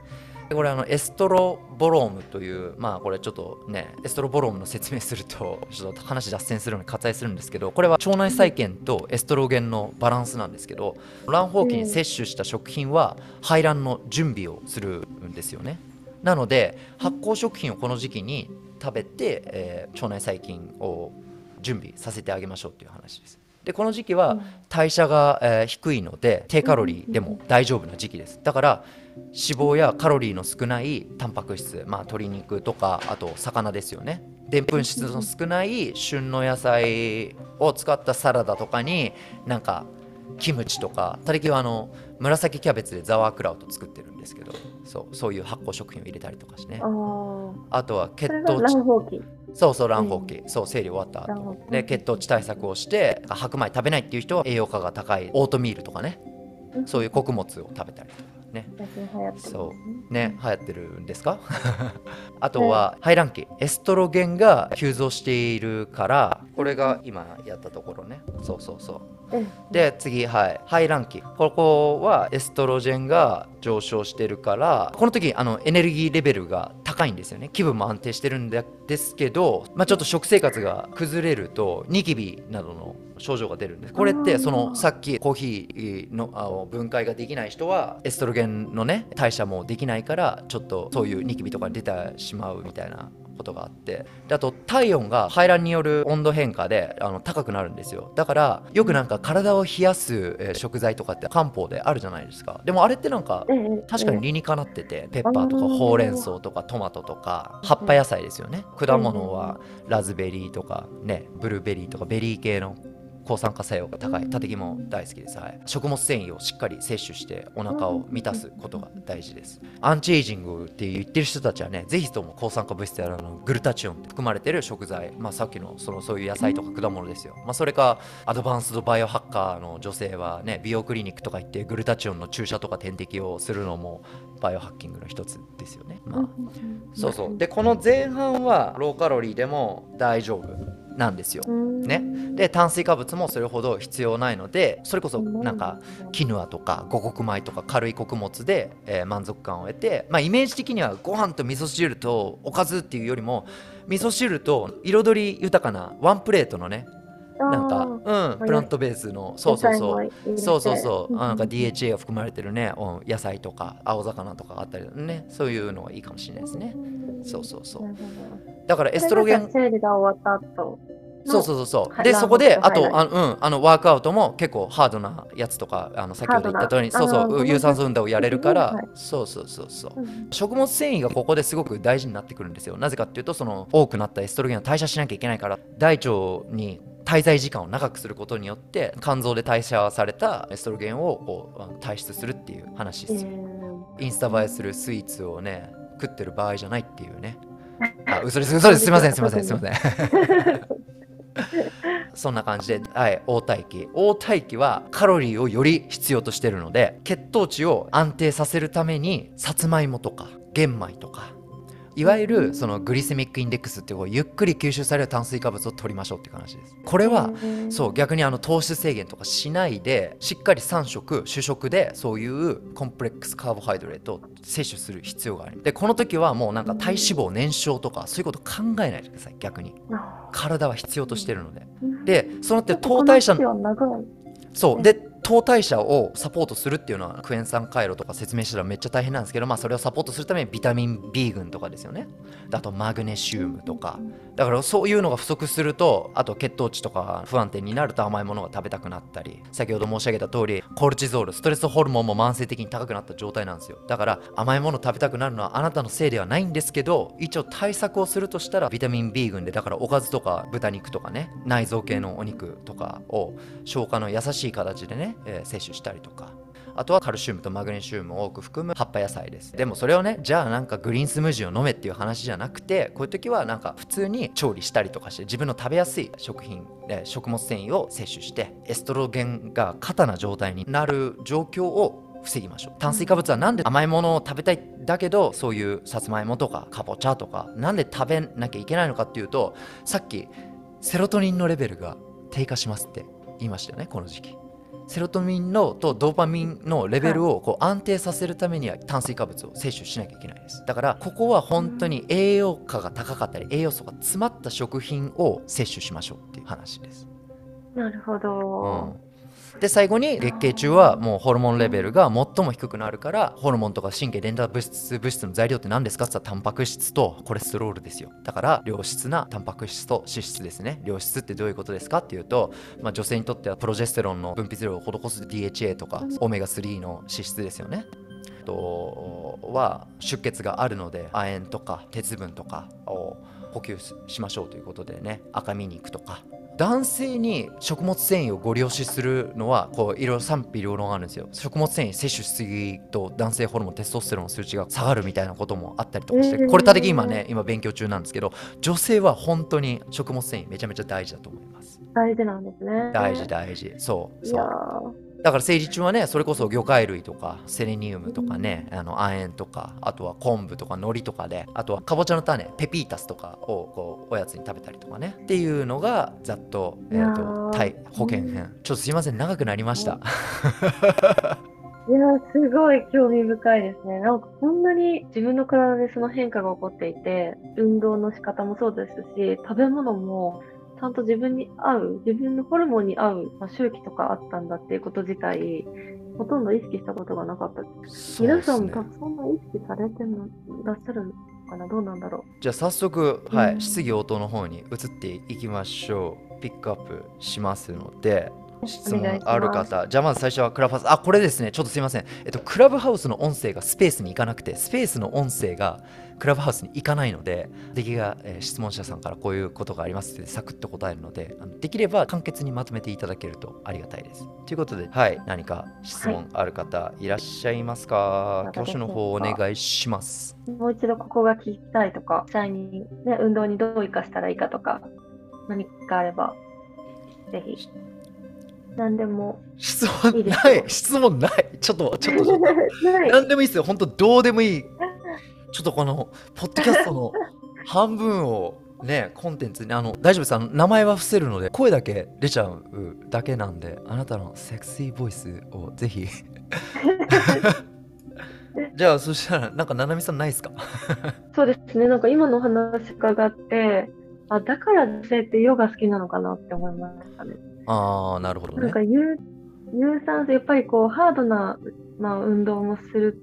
S1: でこれあの estrobolome というまあこれちょっとね estrobolome の説明すると ちょっと話脱線するのに割愛するんですけどこれは腸内細菌とエストロゲンのバランスなんですけど卵胞期に摂取した食品は排卵の準備をするんですよね。なので発酵食品をこの時期に食べて、えー腸内細菌を準備させてあげましょうっていう話です。でこの時期は代謝が、えー低いので低カロリーでも大丈夫な時期です。だから脂肪やカロリーの少ないタンパク質、まあ、鶏肉とかあと魚ですよね。でんぷん質の少ない旬の野菜を使ったサラダとかになんかキムチとかたりきはあの紫キャベツでザワークラウト作ってるんですけどそうそういう発酵食品を入れたりとかして。ね
S2: あ
S1: とは血糖値。そうそう卵胞期、そう生理終わった後。で血糖値対策をして白米食べないっていう人は栄養価が高いオートミールとかね。そういう穀物を食べたりとかね。そう。ね流行ってるんですか？あとは排卵期。エストロゲンが急増しているからこれが今やったところね。そうそうそう。
S2: うん。
S1: で次はい。排卵期。ここはエストロゲンが上昇してるからこの時あのエネルギーレベルが高高いんですよね。気分も安定してるんですけど、まあ、ちょっと食生活が崩れるとニキビなどの症状が出るんです。これってそのさっきコーヒーのあの分解ができない人はエストロゲンのね代謝もできないからちょっとそういうニキビとかに出てしまうみたいなことがあって。であと体温が排卵による温度変化であの高くなるんですよ。だからよくなんか体を冷やす、えー食材とかって漢方であるじゃないですか。でもあれってなんか
S2: ええ
S1: 確かに理にかなっててペッパーとかほうれん草とかトマトとか葉っぱ野菜ですよね。果物はラズベリーとかねブルーベリーとかベリー系の抗酸化作用が高い。タテギも大好きです、はい、食物繊維をしっかり摂取してお腹を満たすことが大事です。アンチエイジングって言ってる人たちはねぜひとも抗酸化物質やらのグルタチオンって含まれてる食材、まあ、さっきのそのそういう野菜とか果物ですよ、まあ、それか advanced biohacker の女性はね美容クリニックとか行ってグルタチオンの注射とか点滴をするのもバイオハッキングの一つですよね、まあ、そうそう。でこの前半はローカロリーでも大丈夫なんですよ。ね。で炭水化物もそれほど必要ないのでそれこそなんかキヌアとか五穀米とか軽い穀物で、えー満足感を得て、まあ、イメージ的にはご飯と味噌汁とおかずっていうよりも味噌汁と彩り豊かなワンプレートのねなんか、うん、プラントベースのそうそうそう。そうそうそう。あなんか DHA が含まれてるねうん野菜とか青魚とかがあったりね。そういうのがいいかもしれないですね。そうそうそう。だからエストロゲン
S2: 生理が終わった後
S1: そうそうそう。そう。
S2: はい
S1: で、そこで、あと、あの、うん、あの、ワークアウトも結構ハードなやつとか、あの、先ほど言った通りそうそう、有酸素運動をやれるから、
S2: はい。
S1: そうそうそうそう。
S2: うん。
S1: 食物繊維がここですごく大事になってくるんですよ。なぜかっていうと、その多くなったエストロゲンを代謝しなきゃいけないから、大腸に滞在時間を長くすることによって、肝臓で代謝されたエストロゲンをこうあの排出するっていう話ですよ。インスタ映えするスイーツをね、食ってる場合じゃないっていうね。あ、嘘です、嘘です、すみません、すみません、すみません。そんな感じで、はい、黄体期。黄体期はカロリーをより必要としてるので、血糖値を安定させるために、さつまいもとか玄米とか、いわゆるそのグリセミックインデックスっていうゆっくり吸収される炭水化物を取りましょうっていう話です。これは、そう逆にあの糖質制限とかしないでしっかり3食主食でそういうコンプレックスカーボハイドレートを摂取する必要があるでこの時はもうなんか体脂肪燃焼とかそういうこと考えないでください逆に。体は必要としてるので。でそのって糖代謝そう。で糖代謝をサポートするっていうのはクエン酸回路とか説明したらめっちゃ大変なんですけど、まあ、それをサポートするためにビタミン B 群とかですよね。であとマグネシウムとか。だからそういうのが不足するとあと血糖値とか不安定になると甘いものが食べたくなったり先ほど申し上げた通りコルチゾールストレスホルモンも慢性的に高くなった状態なんですよ。だから甘いもの食べたくなるのはあなたのせいではないんですけど一応対策をするとしたらビタミン B 群でだからおかずとか豚肉とかね内臓系のお肉とかを消化の優しい形でね、えー摂取したりとか。あとはカルシウムとマグネシウムを多く含む葉っぱ野菜です。でもそれをねじゃあなんかグリーンスムージーを飲めっていう話じゃなくてこういう時はなんか普通に調理したりとかして自分の食べやすい食品えー食物繊維を摂取してエストロゲンが過多な状態になる状況を防ぎましょう。炭水化物はなんで甘いものを食べたいだけどそういうさつまいもとかかぼちゃとかなんで食べなきゃいけないのかっていうとさっきセロトニンのレベルが低下しますって言いましたよねこの時期。セロトニンのとドーパミンのレベルをこう安定させるためには炭水化物を摂取しなきゃいけないです。だからここは本当に栄養価が高かったり栄養素が詰まった食品を摂取しましょうっていう話です。
S2: なるほど。
S1: で最後に月経中はもうホルモンレベルが最も低くなるからホルモンとか神経伝達物質物質の材料って何ですかって言ったらタンパク質とコレステロールですよ。だから良質なタンパク質と脂質ですね。良質ってどういうことですかっていうと、まあ、女性にとってはプロジェステロンの分泌量を施す DHA とかオメガ3の脂質ですよね。とは出血があるので亜鉛とか鉄分とかを補給しましょうということでね。赤身肉とか。男性に食物繊維をご利用しするのはこういろいろ賛否両論あるんですよ。食物繊維摂取しすぎと男性ホルモンテストステロンの数値が下がるみたいなこともあったりとかして
S2: えー
S1: これた的に今ね今勉強中なんですけど女性は本当に食物繊維めちゃめちゃ大事だと思います。
S2: 大事なんですね。
S1: 大事大事。そうそうだから生理中はねそれこそ魚介類とかセレニウムとかねあの亜鉛とかあとは昆布とか海苔とかであとはかぼちゃの種ペピータスとかをこうおやつに食べたりとかね。っていうのがざっと,、えー、と保健編。ちょっとすいません長くなりました。
S2: いやー、すごい興味深いですね。なんかこんなに自分の体でその変化が起こっていて、運動の仕方もそうですし、食べ物もちゃんと自分に合う、自分のホルモンに合う、まあ、周期とかあったんだっていうこと自体、ほとんど意識したことがなかった。皆さんもたくさん意識されてらっしゃるのかな？どうなんだろう？
S1: じゃあ早速、はい、
S2: うん
S1: 質疑応答の方に移っていきましょう。ピックアップしますので、質問ある方、じゃあまず最初はクラブハウス、あ、これですね、ちょっとすいません。えっと、クラブハウスの音声がスペースに行かなくて、スペースの音声がクラブハウスに行かないので、敵が、えー質問者さんからこういうことがありますってサクッと答えるので、あのできれば簡潔にまとめていただけるとありがたいです。ということで、はい、何か質問ある方いらっしゃいますか、
S2: はい。
S1: 教師の方お願いします。
S2: もう一度ここが聞きたいとか、実際に、ね、運動にどう生かしたらいいかとか、何かあれば、ぜひ、何でも。
S1: 質問ない。
S2: よ。
S1: 質問ない。ちょっとちょっと。ちょっと
S2: ない。
S1: 何でもいいですよ。本当どうでもいい。ちょっとこのポッドキャストの 半分をねコンテンツにあの大丈夫です。あの名前は伏せるので声だけ出ちゃうだけなんであなたのセクシーボイスをぜひ。じゃあそしたらなんかななみさんないですか？
S2: そうですね、なんか今の話伺って、あ、だから女性ってヨガ好きなのかなって思いましたね。
S1: ああなるほどね。
S2: なんか有有酸素、やっぱりこうハードな、まあ、運動もする、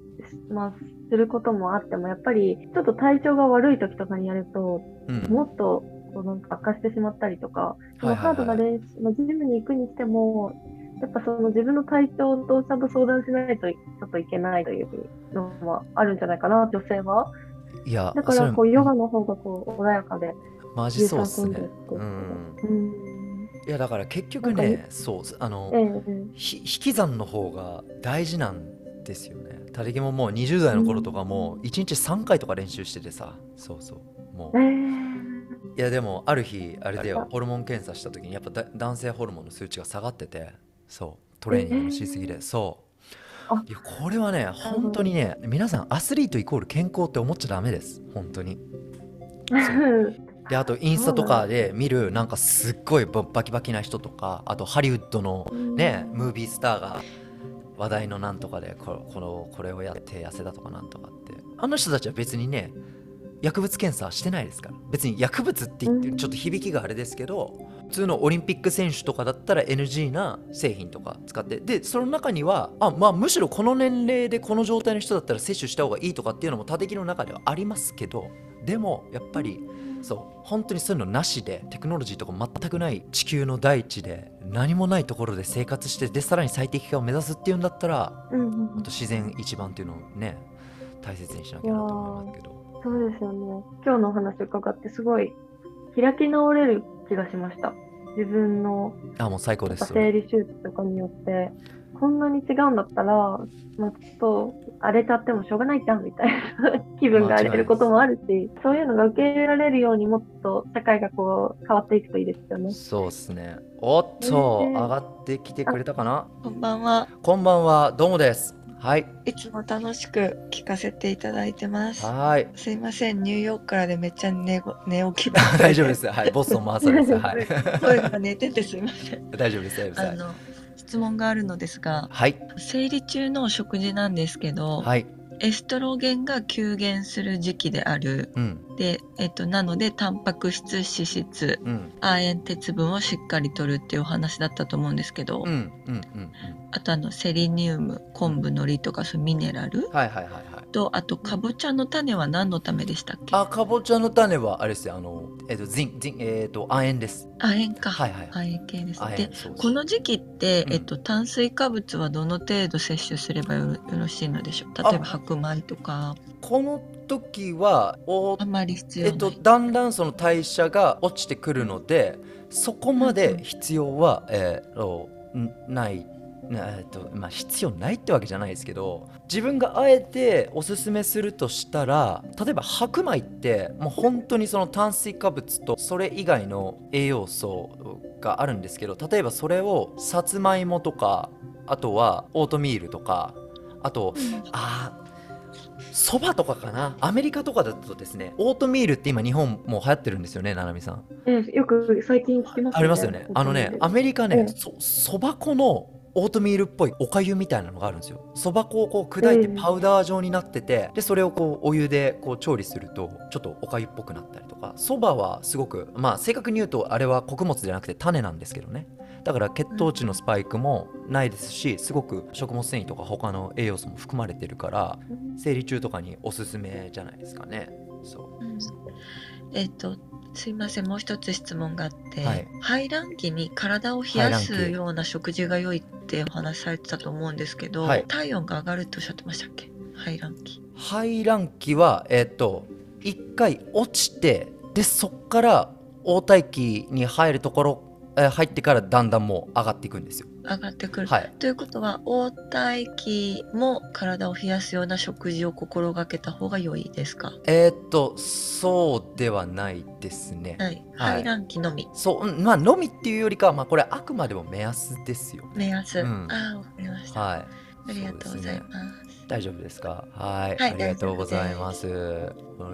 S2: まあ、することもあっても、やっぱりちょっと体調が悪い時とかにやると、
S1: うん。
S2: もっとこうなんか悪化してしまったりとか、そのハードな練習、まあ、ジムに行くにしても、やっぱその自分の体調とちゃんと相談しないとちょっといけないというのもあるんじゃないかな、女性は。
S1: いや
S2: だからこうヨガの方がこう穏やかで、
S1: マジそうっすね。うん。
S2: うん、
S1: いやだから結局ねそうあの
S2: ええええ
S1: ひ引き算の方が大事なんですよね。タレキももう20代の頃とかも1日3回とか練習しててさ。そうそう。もう。
S2: え
S1: いやでもある日あれだよ。ホルモン検査した時にやっぱだ男性ホルモンの数値が下がっててそう。トレーニングのしすぎでそう。
S2: あ。
S1: いやこれはね本当にね皆さんアスリートイコール健康って思っちゃダメです。本当に。
S2: え
S1: であとインスタとかで見るなんかすっごいババキバキな人とかあとハリウッドのね、ムービースターが話題のなんとかでここのこれをやって痩せたとかなんとかって。あの人たちは別にね薬物検査してないですから。別に薬物って言って
S2: うん。
S1: ちょっと響きがあれですけど普通のオリンピック選手とかだったら NG な製品とか使ってでその中にはあ、まあ、むしろこの年齢でこの状態の人だったら摂取した方がいいとかっていうのも他的の中ではありますけどでもやっぱりそう本当にそういうのなしでテクノロジーとか全くない地球の大地で何もないところで生活してでさらに最適化を目指すっていうんだったら
S2: うんうん
S1: 自然一番っていうのをね大切にしなきゃなと思いますけど
S2: そうですよね。今日のお話伺ってすごい開き直れる気がしました。自分の
S1: あもう最高です
S2: 生理手術とかによって、こんなに違うんだったら、まあ、ちょっと荒れちゃってもしょうがないじゃんみたいな気分が荒れることもあるし、そういうのが受け入れられるようにもっと社会がこう変わっていくといいですよね。
S1: そうですね。おっと上がってきてくれたかな？
S3: こんばんは。
S1: こんばんは。どうもです。はい。
S3: いつも楽しく聞かせていただいてます。
S1: はい。
S3: すいません、ニューヨークからでめっちゃ寝ご寝起きばっかり
S1: 大丈夫です。はい。ボストンマーサです。はい
S3: 声が寝ててすいません。
S1: 大丈夫です。大丈夫です。
S3: あの質問があるのですが、
S1: はい。
S3: 生理中の食事なんですけど、
S1: はい。
S3: エストロゲンが急減する時期である。
S1: うん
S3: で、えっと、なので、タンパク質、脂質、
S1: うん。
S3: 亜鉛、鉄分をしっかりとるっていうお話だったと思うんですけど、
S1: うんうんうんうん。
S3: あとあの、セリニウム、昆布、海苔とかそういうミネラル。
S1: はいはいはいはい。
S3: と、あと、かぼちゃの種は何のためでしたっけ？
S1: あかぼちゃの種はあれですよあのえっ、とジンジンえっ、と亜鉛です。
S3: 亜鉛か。
S1: はいはい
S3: 亜鉛系です。
S1: 亜
S3: でこの時期って、
S1: うん。
S3: えっと、炭水化物はどの程度摂取すればよろしいのでしょう？例えば白米とか、
S1: この時はお
S3: あんまり必要ない。
S1: えっと、だんだんその代謝が落ちてくるのでそこまで必要は、えーない、なえっとまあ、必要ないってわけじゃないですけど自分があえておすすめするとしたら例えば白米ってもう本当にその炭水化物とそれ以外の栄養素があるんですけど例えばそれをさつまいもとかあとはオートミールとかあとあーそばとかかな？アメリカとかだとですねオートミールって今日本もう流行ってるんですよねななみさん。
S2: ええよく最近聞きます
S1: ありますよね。あのねアメリカ
S2: ええ
S1: ねそそば粉のオートミールっぽいおかゆみたいなのがあるんですよ。そば粉をこう砕いて
S2: うん
S1: パウダー状になっててでそれをこうお湯でこう調理するとちょっとおかゆっぽくなったりとか。そばはすごくまあ正確に言うとあれは穀物じゃなくて種なんですけどねだから血糖値のスパイクもないですしすごく食物繊維とか他の栄養素も含まれてるから生理中とかにおすすめじゃないですかね。そう。
S3: うん。えっ、とすいませんもう一つ質問があって、
S1: はい。
S3: 排卵期に体を冷やすような食事が良いってお話しされてたと思うんですけど、
S1: はい。
S3: 体温が上がるっておっしゃってましたっけ？排卵期。
S1: 排卵期はえっ、と一回落ちてでそっから黄体期に入るところ、えー入ってからだんだんもう上がっていくんですよ。
S3: 上がってくる、
S1: はい。
S3: ということは黄体期も体を冷やすような食事を心がけた方が良いですか？
S1: えっ、とそうではないですね、
S3: はい。
S1: はい。
S3: 排卵期のみ。
S1: そううんまあのみっていうよりかはまあこれあくまでも目安ですよ
S3: 目安、
S1: うん。
S3: ああわかりました、
S1: はい。
S3: ありがとうござい
S1: す
S3: ます
S1: 大丈夫ですか？はい、
S3: はい
S1: ありがとうございます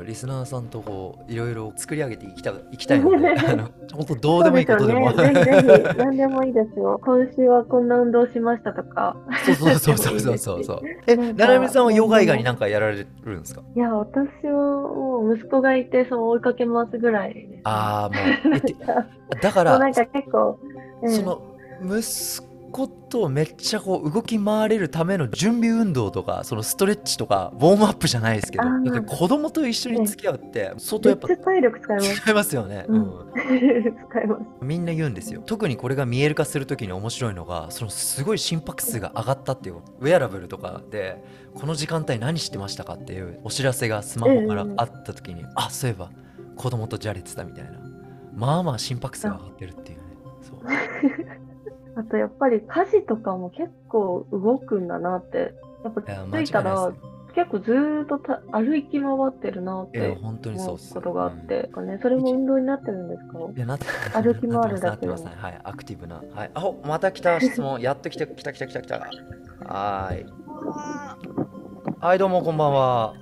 S1: リスナーさんとこういろいろ作り上げていきたいきたいので あの本当どうでもいいことでも
S2: でね、ぜひぜひ、何でもいいですよ。今週はこんな運動しましたとか。
S1: そうそうそうそうそうそうそう。え、
S2: な
S1: ななみさんはヨガ以外に何かやられるんですか？
S2: いや、私はもう息子がいて、そう追いかけますぐらい。
S1: ああ、もう、だから
S2: うなん、か結構、うん
S1: その息子とめっちゃこう動き回れるための準備運動とか、そのストレッチとか、ウォームアップじゃないですけど、だって子供と一緒に付き合うって、相当やっぱ
S2: 体力使います。
S1: 違いますよね。
S2: う
S1: ん
S2: 使います。
S1: みんな言うんですよ特にこれが見える化する時に面白いのがそのすごい心拍数が上がったっていうウェアラブルとかでこの時間帯何してましたかっていうお知らせがスマホからあった時に、あそういえば子供とじゃれてたみたいなまあまあ心拍数が上がってるっていうねそう
S2: あとやっぱり家事とかも結構動くんだなって。やっぱ着いたら結構ずーっとた歩き回ってるなって
S1: 本当にそう
S2: 思うことがあって、ね、それも運動になってるんですか？
S1: いやなって
S2: 歩き回るだけでも。
S1: なってます。なってます。はい。アクティブな。はい。あおまた来た質問。やっと来た来た来た来た来た。はーい。はいどうもこんばんは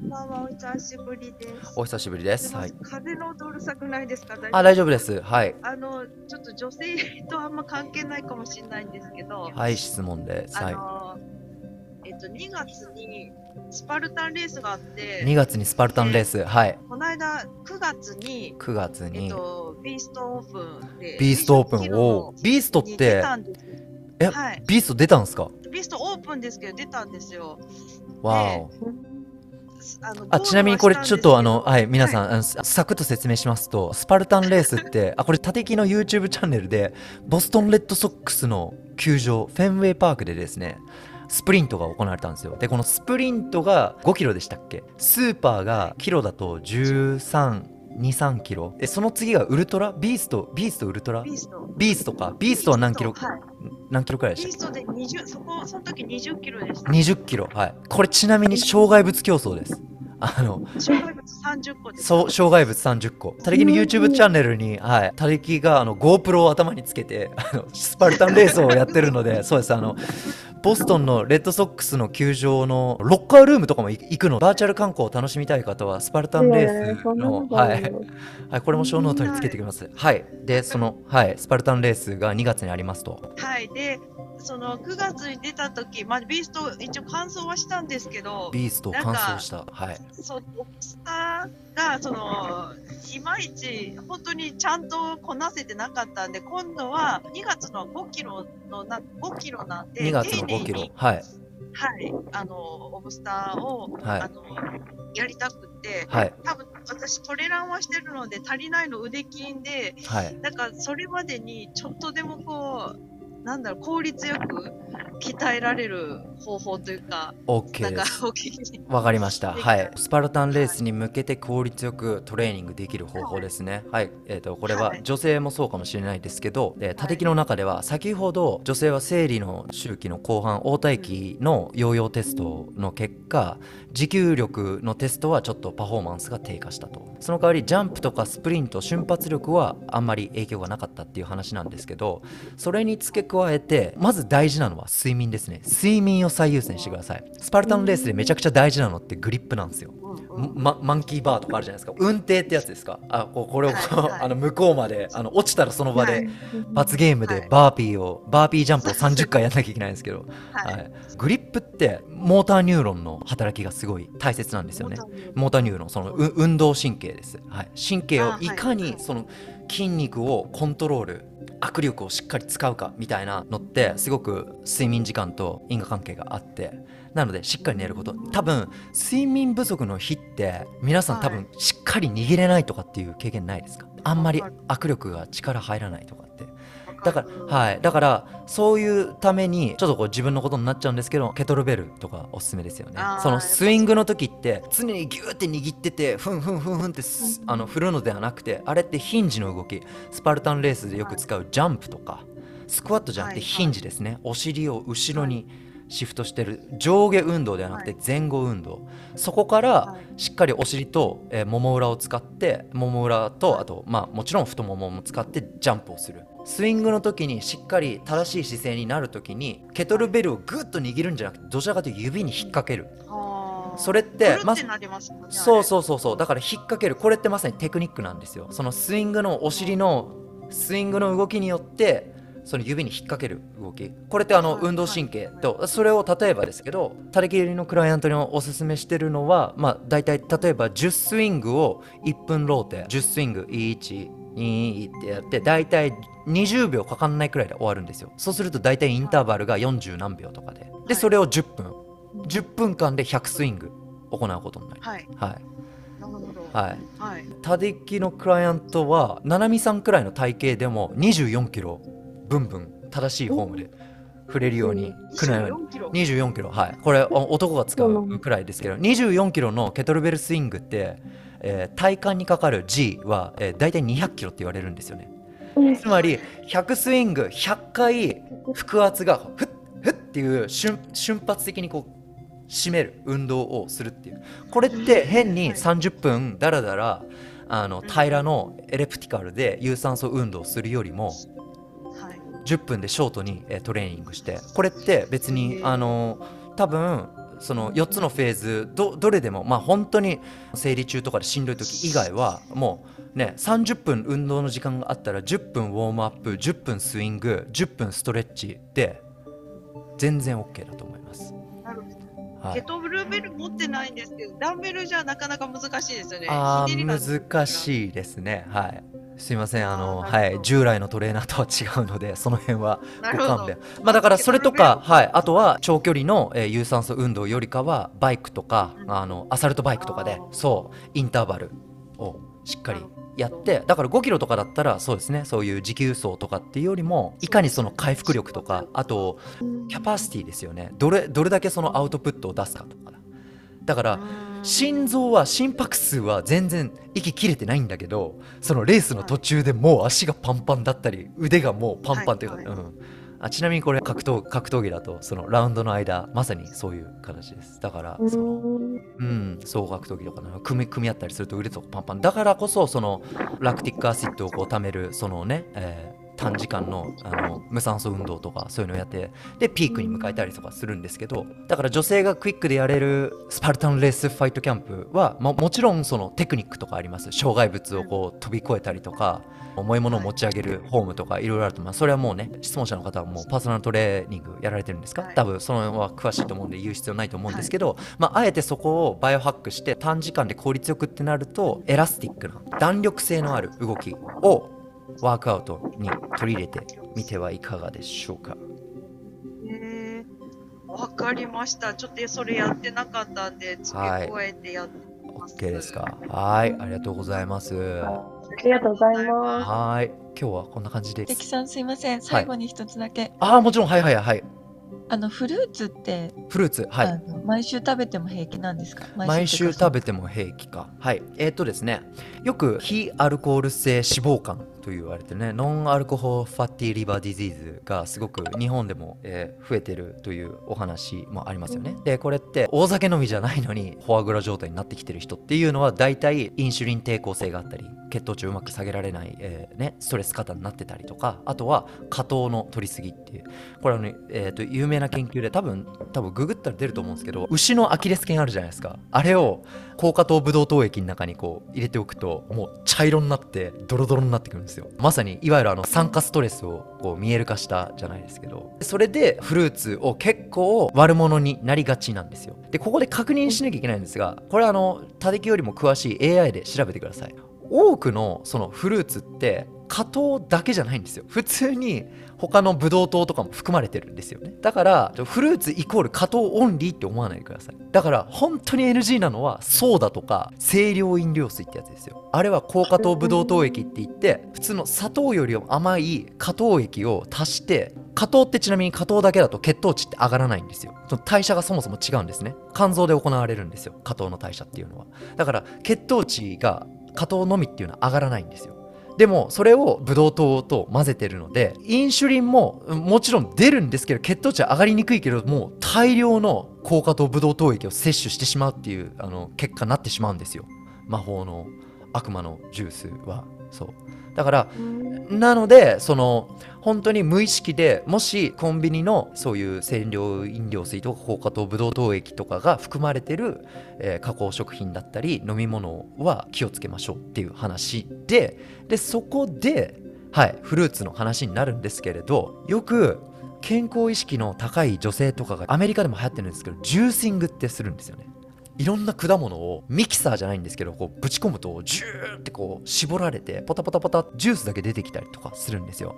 S4: こんばんは、お久しぶりです。
S1: お久しぶりです。はい。
S4: 風の音うるさくないですか？
S1: あ大丈夫です。はい。
S4: あの、ちょっと女性とあんま関係ないかもしれないんですけど、
S1: はい質問です。はい。
S4: えっと、2月にスパルタンレースがあって、
S1: 2月にスパルタンレース、はい。
S4: この間9月に、
S1: 9月
S4: えっ
S1: に、
S4: と、ビーストオープンで、
S1: ビーストオープ
S4: 20キ
S1: ン
S4: ロ
S1: を、ビーストって、え
S4: はい。
S1: ビースト出たんですか？
S4: ビーストオープンですけど、出たんですよ。
S1: わお。
S4: あ
S1: ちなみにこれちょっとあの、はい、皆さん、
S4: ん。
S1: あのササクッと説明しますと、スパルタンレースって、あ、これ、縦木の YouTube チャンネルで、ボストンレッドソックスの球場、フェンウェイパークでですね、スプリントが行われたんですよ。で、このスプリントが5キロでしたっけ？スーパーがキロだと13、2、3キロ？で、その次がウルトラ？ビースト、ビーストウルトラ？
S4: ビースト。
S1: ビーストか。ビーストは何キロ？
S4: はい。
S1: 何キロくらいでした？
S4: ビーストで20、そこ、その時20キロでした。
S1: 20キロはいこれちなみに障害物競争ですあの
S4: 障害物30個です。
S1: そう障害物30個たれきの YouTube チャンネルにはいたれきがあの GoPro を頭につけてあのスパルタンレースをやってるのでそうですあのボストンのレッドソックスの球場のロッカールームとかも行行くの。バーチャル観光を楽しみたい方はスパルタンレースのはい。はいこれもショーノートにつけてきます。はい。でそのはいスパルタンレースが2月にありますと。
S4: はい。で、その9月に出た時、まあ、ビースト一応完走はしたんですけど、
S1: ビーストを完走した。はい。
S4: そう、スターが、その、いまいち、本当にちゃんとこなせてなかったんで、今度は2月の5キロのな、5キロなんで、
S1: 2月の5キロ。
S4: 丁寧に
S1: はい。
S4: はい、あの、オブスターを、
S1: はい。
S4: あの、やりたくて、
S1: はい。
S4: 多分私トレランはしてるので足りないの腕筋で、
S1: はい。
S4: なんかそれまでにちょっとでもこう、なんだろう、効率よく鍛えられる方法というか、
S1: OK ですわかりました。
S4: で
S1: はい。スパルタンレースに向けて効率よくトレーニングできる方法ですね。はい。えっ、と、これは
S4: はい
S1: 女性もそうかもしれないですけど、えー、縦木の中では先ほど女性は生理の周期の後半、黄体期のヨーヨーテストの結果、持久力のテストはちょっとパフォーマンスが低下したと。その代わりジャンプとかスプリント、瞬発力はあんまり影響がなかったっていう話なんですけど、それに付け加えて、まず大事なのは睡眠ですね。睡眠を最優先してください。スパルタンレースでめちゃくちゃ大事なのってグリップなんですよ。ま、 monkey bar とかあるじゃないですか。雲梯ってやつですか？あこうこれを
S4: はいはい。
S1: あの向こうまであの落ちたらその場で
S4: はい。
S1: 罰ゲームでバーピーを、バーピージャンプを30回やんなきゃいけないんですけど、
S4: は
S1: はい。い、グリップってモーターニューロンの働きがすごい大切なんですよね。モーターニューロン。そのう運動神経です、はい、神経を
S4: い。
S1: いかにその筋肉をコントロール握力をしっかり使うかみたいなのってすごく睡眠時間と因果関係があって。なのでしっかり寝ること。多分睡眠不足の日って皆さん多分しっかり握れないとかっていう経験ないですか？あんまり握力が力入らないとかって。だからはい。だからそういうためにちょっとこう自分のことになっちゃうんですけどケトルベルとかおすすめですよね。そのスイングの時って常にギューって握っててふんふんふんふんってすあの振るのではなくてあれってヒンジの動き。スパルタンレースでよく使うジャンプとかスクワットじゃなくて
S4: はい
S1: ヒンジですね。お尻を後ろにシフトしてる。上下運動ではなくて前後運動。そこから
S4: はい。
S1: しっかりお尻と、えーもも裏を使ってもも裏と
S4: はい。
S1: あとまあもちろん太ももも使ってジャンプをするスイングの時にしっかり正しい姿勢になる時にケトルベルをグッと握るんじゃなくてどちらかというと指に引っ掛ける。それってまそう
S4: う
S1: そうそうそう。だから引っ掛ける。これってまさにテクニックなんですよ。そのスイングのお尻のスイングの動きによってその指に引っ掛ける動き。これってあの
S4: はい
S1: 運動神経とそれを例えばですけど垂れ切りのクライアントにおすすめしてるのはまあ大体例えば10スイングを1分ローテ。10スイング12ってやって大体20秒かかんないくらいで終わるんですよ。そうすると大体インターバルが40何秒とかで。
S4: はい。
S1: でそれを10分。10分間で100スイング行うことになります。
S4: はい。
S1: はい。
S4: なるほど。
S1: はい、
S4: はい。
S1: タデキのクライアントは七海さんくらいの体型でも24キロブンブン正しいフォームで触れるようにくらい
S4: 24キロ
S1: ？24キロ。はい。これお男が使うくらいですけど24キロのケトルベルスイングって、えー体幹にかかる G は、えー、大体200キロって言われるんですよね。つまり100スイング100回腹圧がフッフッっていう瞬瞬発的にこう締める運動をするっていう。これって変に30分だらだらあの平らのエレプティカルで有酸素運動をするよりも
S4: はい。
S1: 10分でショートにえートレーニングして。これって別にあの多分その4つのフェーズどどれでもまあ本当に生理中とかでしんどい時以外はもうね30分運動の時間があったら10分ウォームアップ10分スイング10分ストレッチで全然 OK だと思います。
S4: なるほど。
S1: はい。
S4: ケトルベル持ってないんですけど、ダンベルじゃなかなか難しいですよね。
S1: あ難しいですね。はいすいませんあのはい従来のトレーナーとは違うので その辺はご勘弁。まあだからそれとか、はい、あとは長距離の、えー有酸素運動よりかはバイクとか、
S4: うん。
S1: あのアサルトバイクとかでそうインターバルをしっかりやってだから5キロとかだったらそうですねそういう持久走とかっていうよりもいかにその回復力とかあとキャパシティですよね。どれどれだけそのアウトプットを出すかとかだ。から心臓は心拍数は全然息切れてないんだけどそのレースの途中でもう足がパンパンだったり腕がもうパンパンというか、
S4: はいはい
S1: うん、あちなみにこれ格闘格闘技だとそのラウンドの間まさにそういう形です。だからそのうん、総格闘技とかの組み組み合ったりすると腕とかパンパン。だからこそそのラクティックアシッドをこう貯めるそのね、えー短時間のあの無酸素運動とかそういうのをやってでピークに迎えたりとかするんですけどだから女性がクイックでやれるスパルタンレースファイトキャンプはももちろんそのテクニックとかあります。障害物をこう飛び越えたりとか重いものを持ち上げるフォームとかいろいろあると思います。それはもうね質問者の方はもうパーソナルトレーニングやられてるんですか、
S4: はい。
S1: 多分その辺は詳しいと思うんで言う必要ないと思うんですけど、まあ、あえてそこをバイオハックして短時間で効率よくってなると elastic な弾力性のある動きをワークアウトに取り入れてみてはいかがでしょうか？
S4: へー。わかりました。ちょっとそれやってなかったんで、付け加えてやってみます。
S1: OK ですか？はい。ありがとうございます。
S2: ありがとうございま
S1: はい。今日はこんな感じです。
S3: 関さんすいません。最後に一つだけ、
S1: ああもちろん。はいはいはい。
S3: あのフルーツって、
S1: フルーツ。はい。
S3: 毎週食べても平気なんですか？
S1: 毎週食べても。平気か。はい。えっ、とですね。よく非アルコール性脂肪肝と言われてるね non-alcohol fatty liver disease がすごく日本でも、えー増えてるというお話もありますよね。でこれって大酒飲みじゃないのにフォアグラ状態になってきてる人っていうのは大体インシュリン抵抗性があったり血糖値をうまく下げられない、えーね、ストレス過多になってたりとかあとは果糖の取りすぎっていう。これはね、えー、と有名な研究で多分多分ググったら出ると思うんですけど牛のアキレス腱あるじゃないですか。あれを高架糖ブドウ糖液の中にこう入れておくともう茶色になってドロドロになってくるんですよ。まさにいわゆるあの酸化ストレスをこう見える化したじゃないですけど。それでフルーツを結構悪者になりがちなんですよ。でここで確認しなきゃいけないんですがこれはあの他敵よりも詳しい AI で調べてください。多くのそのフルーツって果糖だけじゃないんですよ。普通に他のブドウ糖とかも含まれてるんですよね。だからフルーツイコール果糖オンリーって思わないでください。だから本当に NG なのはソーダとか清涼飲料水ってやつですよ。あれは高果糖ブドウ糖液って言って普通の砂糖よりも甘い果糖液を足して果糖ってちなみに果糖だけだと血糖値って上がらないんですよ。その代謝がそもそも違うんですね。肝臓で行われるんですよ。果糖の代謝っていうのは。だから血糖値が果糖のみっていうのは上がらないんですよ。でもそれをブドウ糖と混ぜてるのでインシュリンもうんもちろん出るんですけど血糖値は上がりにくいけどもう大量の高果糖ブドウ糖液を摂取してしまうっていうあの結果になってしまうんですよ。魔法の悪魔のジュースは。そう。だからなのでその本当に無意識でもしコンビニのそういう清涼飲料水とか高果糖ブドウ糖液とかが含まれてる、えー加工食品だったり飲み物は気をつけましょうっていう話ででそこではいフルーツの話になるんですけれどよく健康意識の高い女性とかがアメリカでも流行ってるんですけどジューシングってするんですよね。いろんな果物をミキサーじゃないんですけどこうぶち込むとジューってこう絞られてポタポタポタジュースだけ出てきたりとかするんですよ。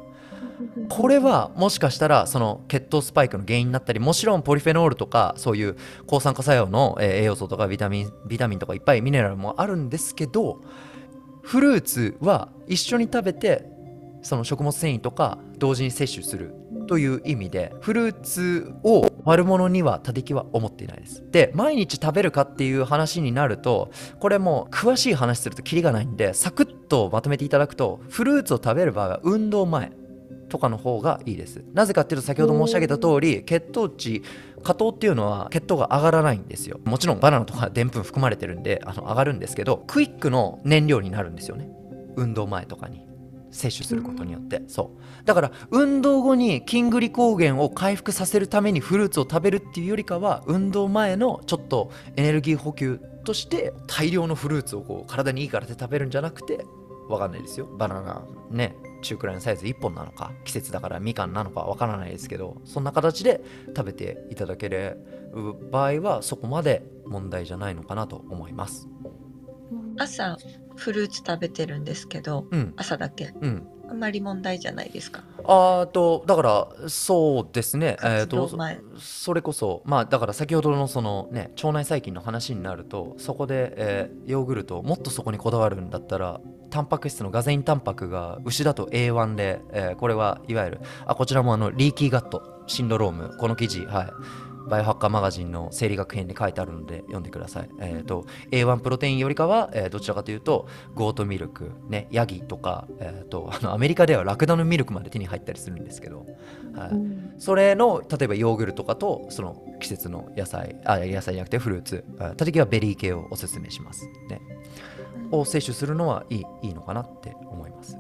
S1: これはもしかしたらその血糖スパイクの原因になったりもちろんポリフェノールとかそういう抗酸化作用の、栄養素とかビタミンビタミンとかいっぱいミネラルもあるんですけどフルーツは一緒に食べてその食物繊維とか同時に摂取するという意味でフルーツを悪者には他力は思っていないです。で毎日食べるかっていう話になるとこれも詳しい話するとキリがないんでサクッとまとめていただくとフルーツを食べる場合は運動前とかの方がいいです。なぜかっていうと先ほど申し上げた通り血糖値果糖っていうのは血糖が上がらないんですよ。もちろんバナナとかでんぷん含まれてるんであの上がるんですけどクイックの燃料になるんですよね。運動前とかに。摂取することによって。そう。だから運動後に筋グリコーゲンを回復させるためにフルーツを食べるっていうよりかは運動前のちょっとエネルギー補給として大量のフルーツをこう体にいいからって食べるんじゃなくてわかんないですよ。バナナね中くらいのサイズ1本なのか季節だからみかんなのかわからないですけどそんな形で食べていただける場合はそこまで問題じゃないのかなと思います。
S3: 朝フルーツ食べてるんですけど
S1: うん。
S3: 朝だけ。
S1: うん。
S3: あんまり問題じゃないですか？
S1: あーとだからそうですね。えーと
S3: 活動前。
S1: それこそまあだから先ほどのそのね腸内細菌の話になるとそこで、えーヨーグルトもっとそこにこだわるんだったらタンパク質のカゼインタンパクが牛だと A1 で、えーこれはいわゆるあこちらもあの leaky gut syndrome この記事はい。バイオハッカーマガジンの生理学編に書いてあるので読んでください。えっ、と A1 プロテインよりかは、えーどちらかというと goat milk ねヤギとかえっ、とあのアメリカではラクダのミルクまで手に入ったりするんですけど、はい、それの例えばヨーグルトとかとその季節の野菜あ野菜じゃなくてフルーツあた時はベリー系をおすすめします。ねを摂取するのはいいいいのかなって思います。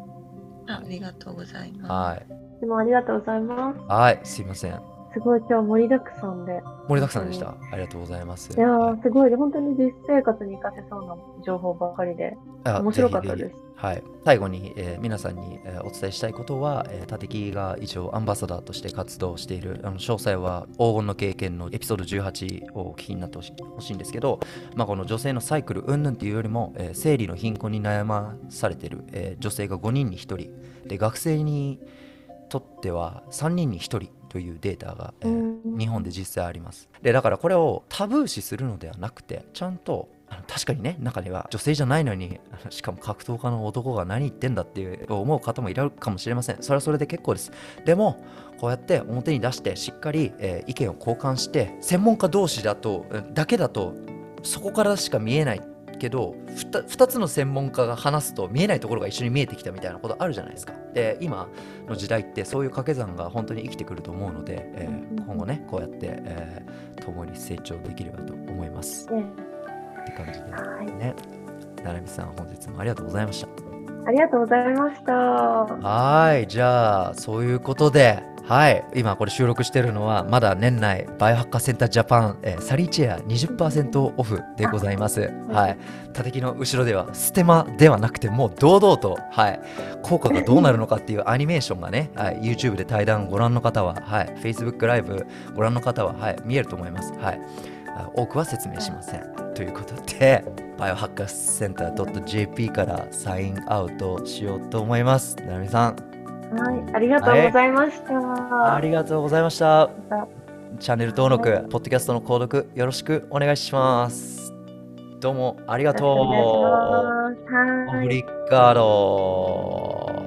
S3: あありがとうございます。
S1: はい。
S2: でもありがとうございます。
S1: はいすいません
S2: すごい今日盛りだくさんで。
S1: 盛りだくさんでした。ありがとうございます。
S2: いやー、すごい。本当に実生活に活かせそうな情報ばかりで、
S1: あ
S2: 面白かったです。
S1: はい、最後に、えー皆さんに、えーお伝えしたいことは、えー、立木が一応アンバサダーとして活動しているあの詳細は黄金の経験のエピソード18をお聞きになってほしいんですけど、まあ、この女性のサイクル云々っていうよりも、えー生理の貧困に悩まされている、えー女性が5人に1人。で学生にとっては3人に1人というデータが、えー
S2: うん。
S1: 日本で実際あります。でだからこれをタブー視するのではなくてちゃんとあの確かにね中には女性じゃないのに しかも格闘家の男が何言ってんだっていう思う方もいるかもしれません。それはそれで結構です。でもこうやって表に出してしっかり、えー意見を交換して専門家同士だとうんだけだとそこからしか見えないけど 2, つの専門家が話すと見えないところが一緒に見えてきたみたいなことあるじゃないですか。で今の時代ってそういう掛け算が本当に生きてくると思うので、えー、今後ねこうやって、えー、共に成長できればと思います。ね、って感じでね。ななみさん本日もありがとうございました。
S2: ありがとうございました。
S1: はいじゃあそういうことではい。今これ収録してるのはまだ年内バイオハッカーセンタージャパン、えー、サリーチェア20%オフでございます、はい、叩きの後ろではステマではなくてもう堂々と、はい、効果がどうなるのかっていうアニメーションがね、はい、YouTube で対談ご覧の方は、はい、Facebook ライブご覧の方は、はい、見えると思います、はい、多くは説明しません。ということでバイオハッカーセンター .jp からサインアウトしようと思います。なるみさん
S2: はい、ありがとうございました。は
S1: い、ありがとうございました。チャンネル登録、はい、ポッドキャストの購読よろしくお願いします。どうもありがとう。オブリガード。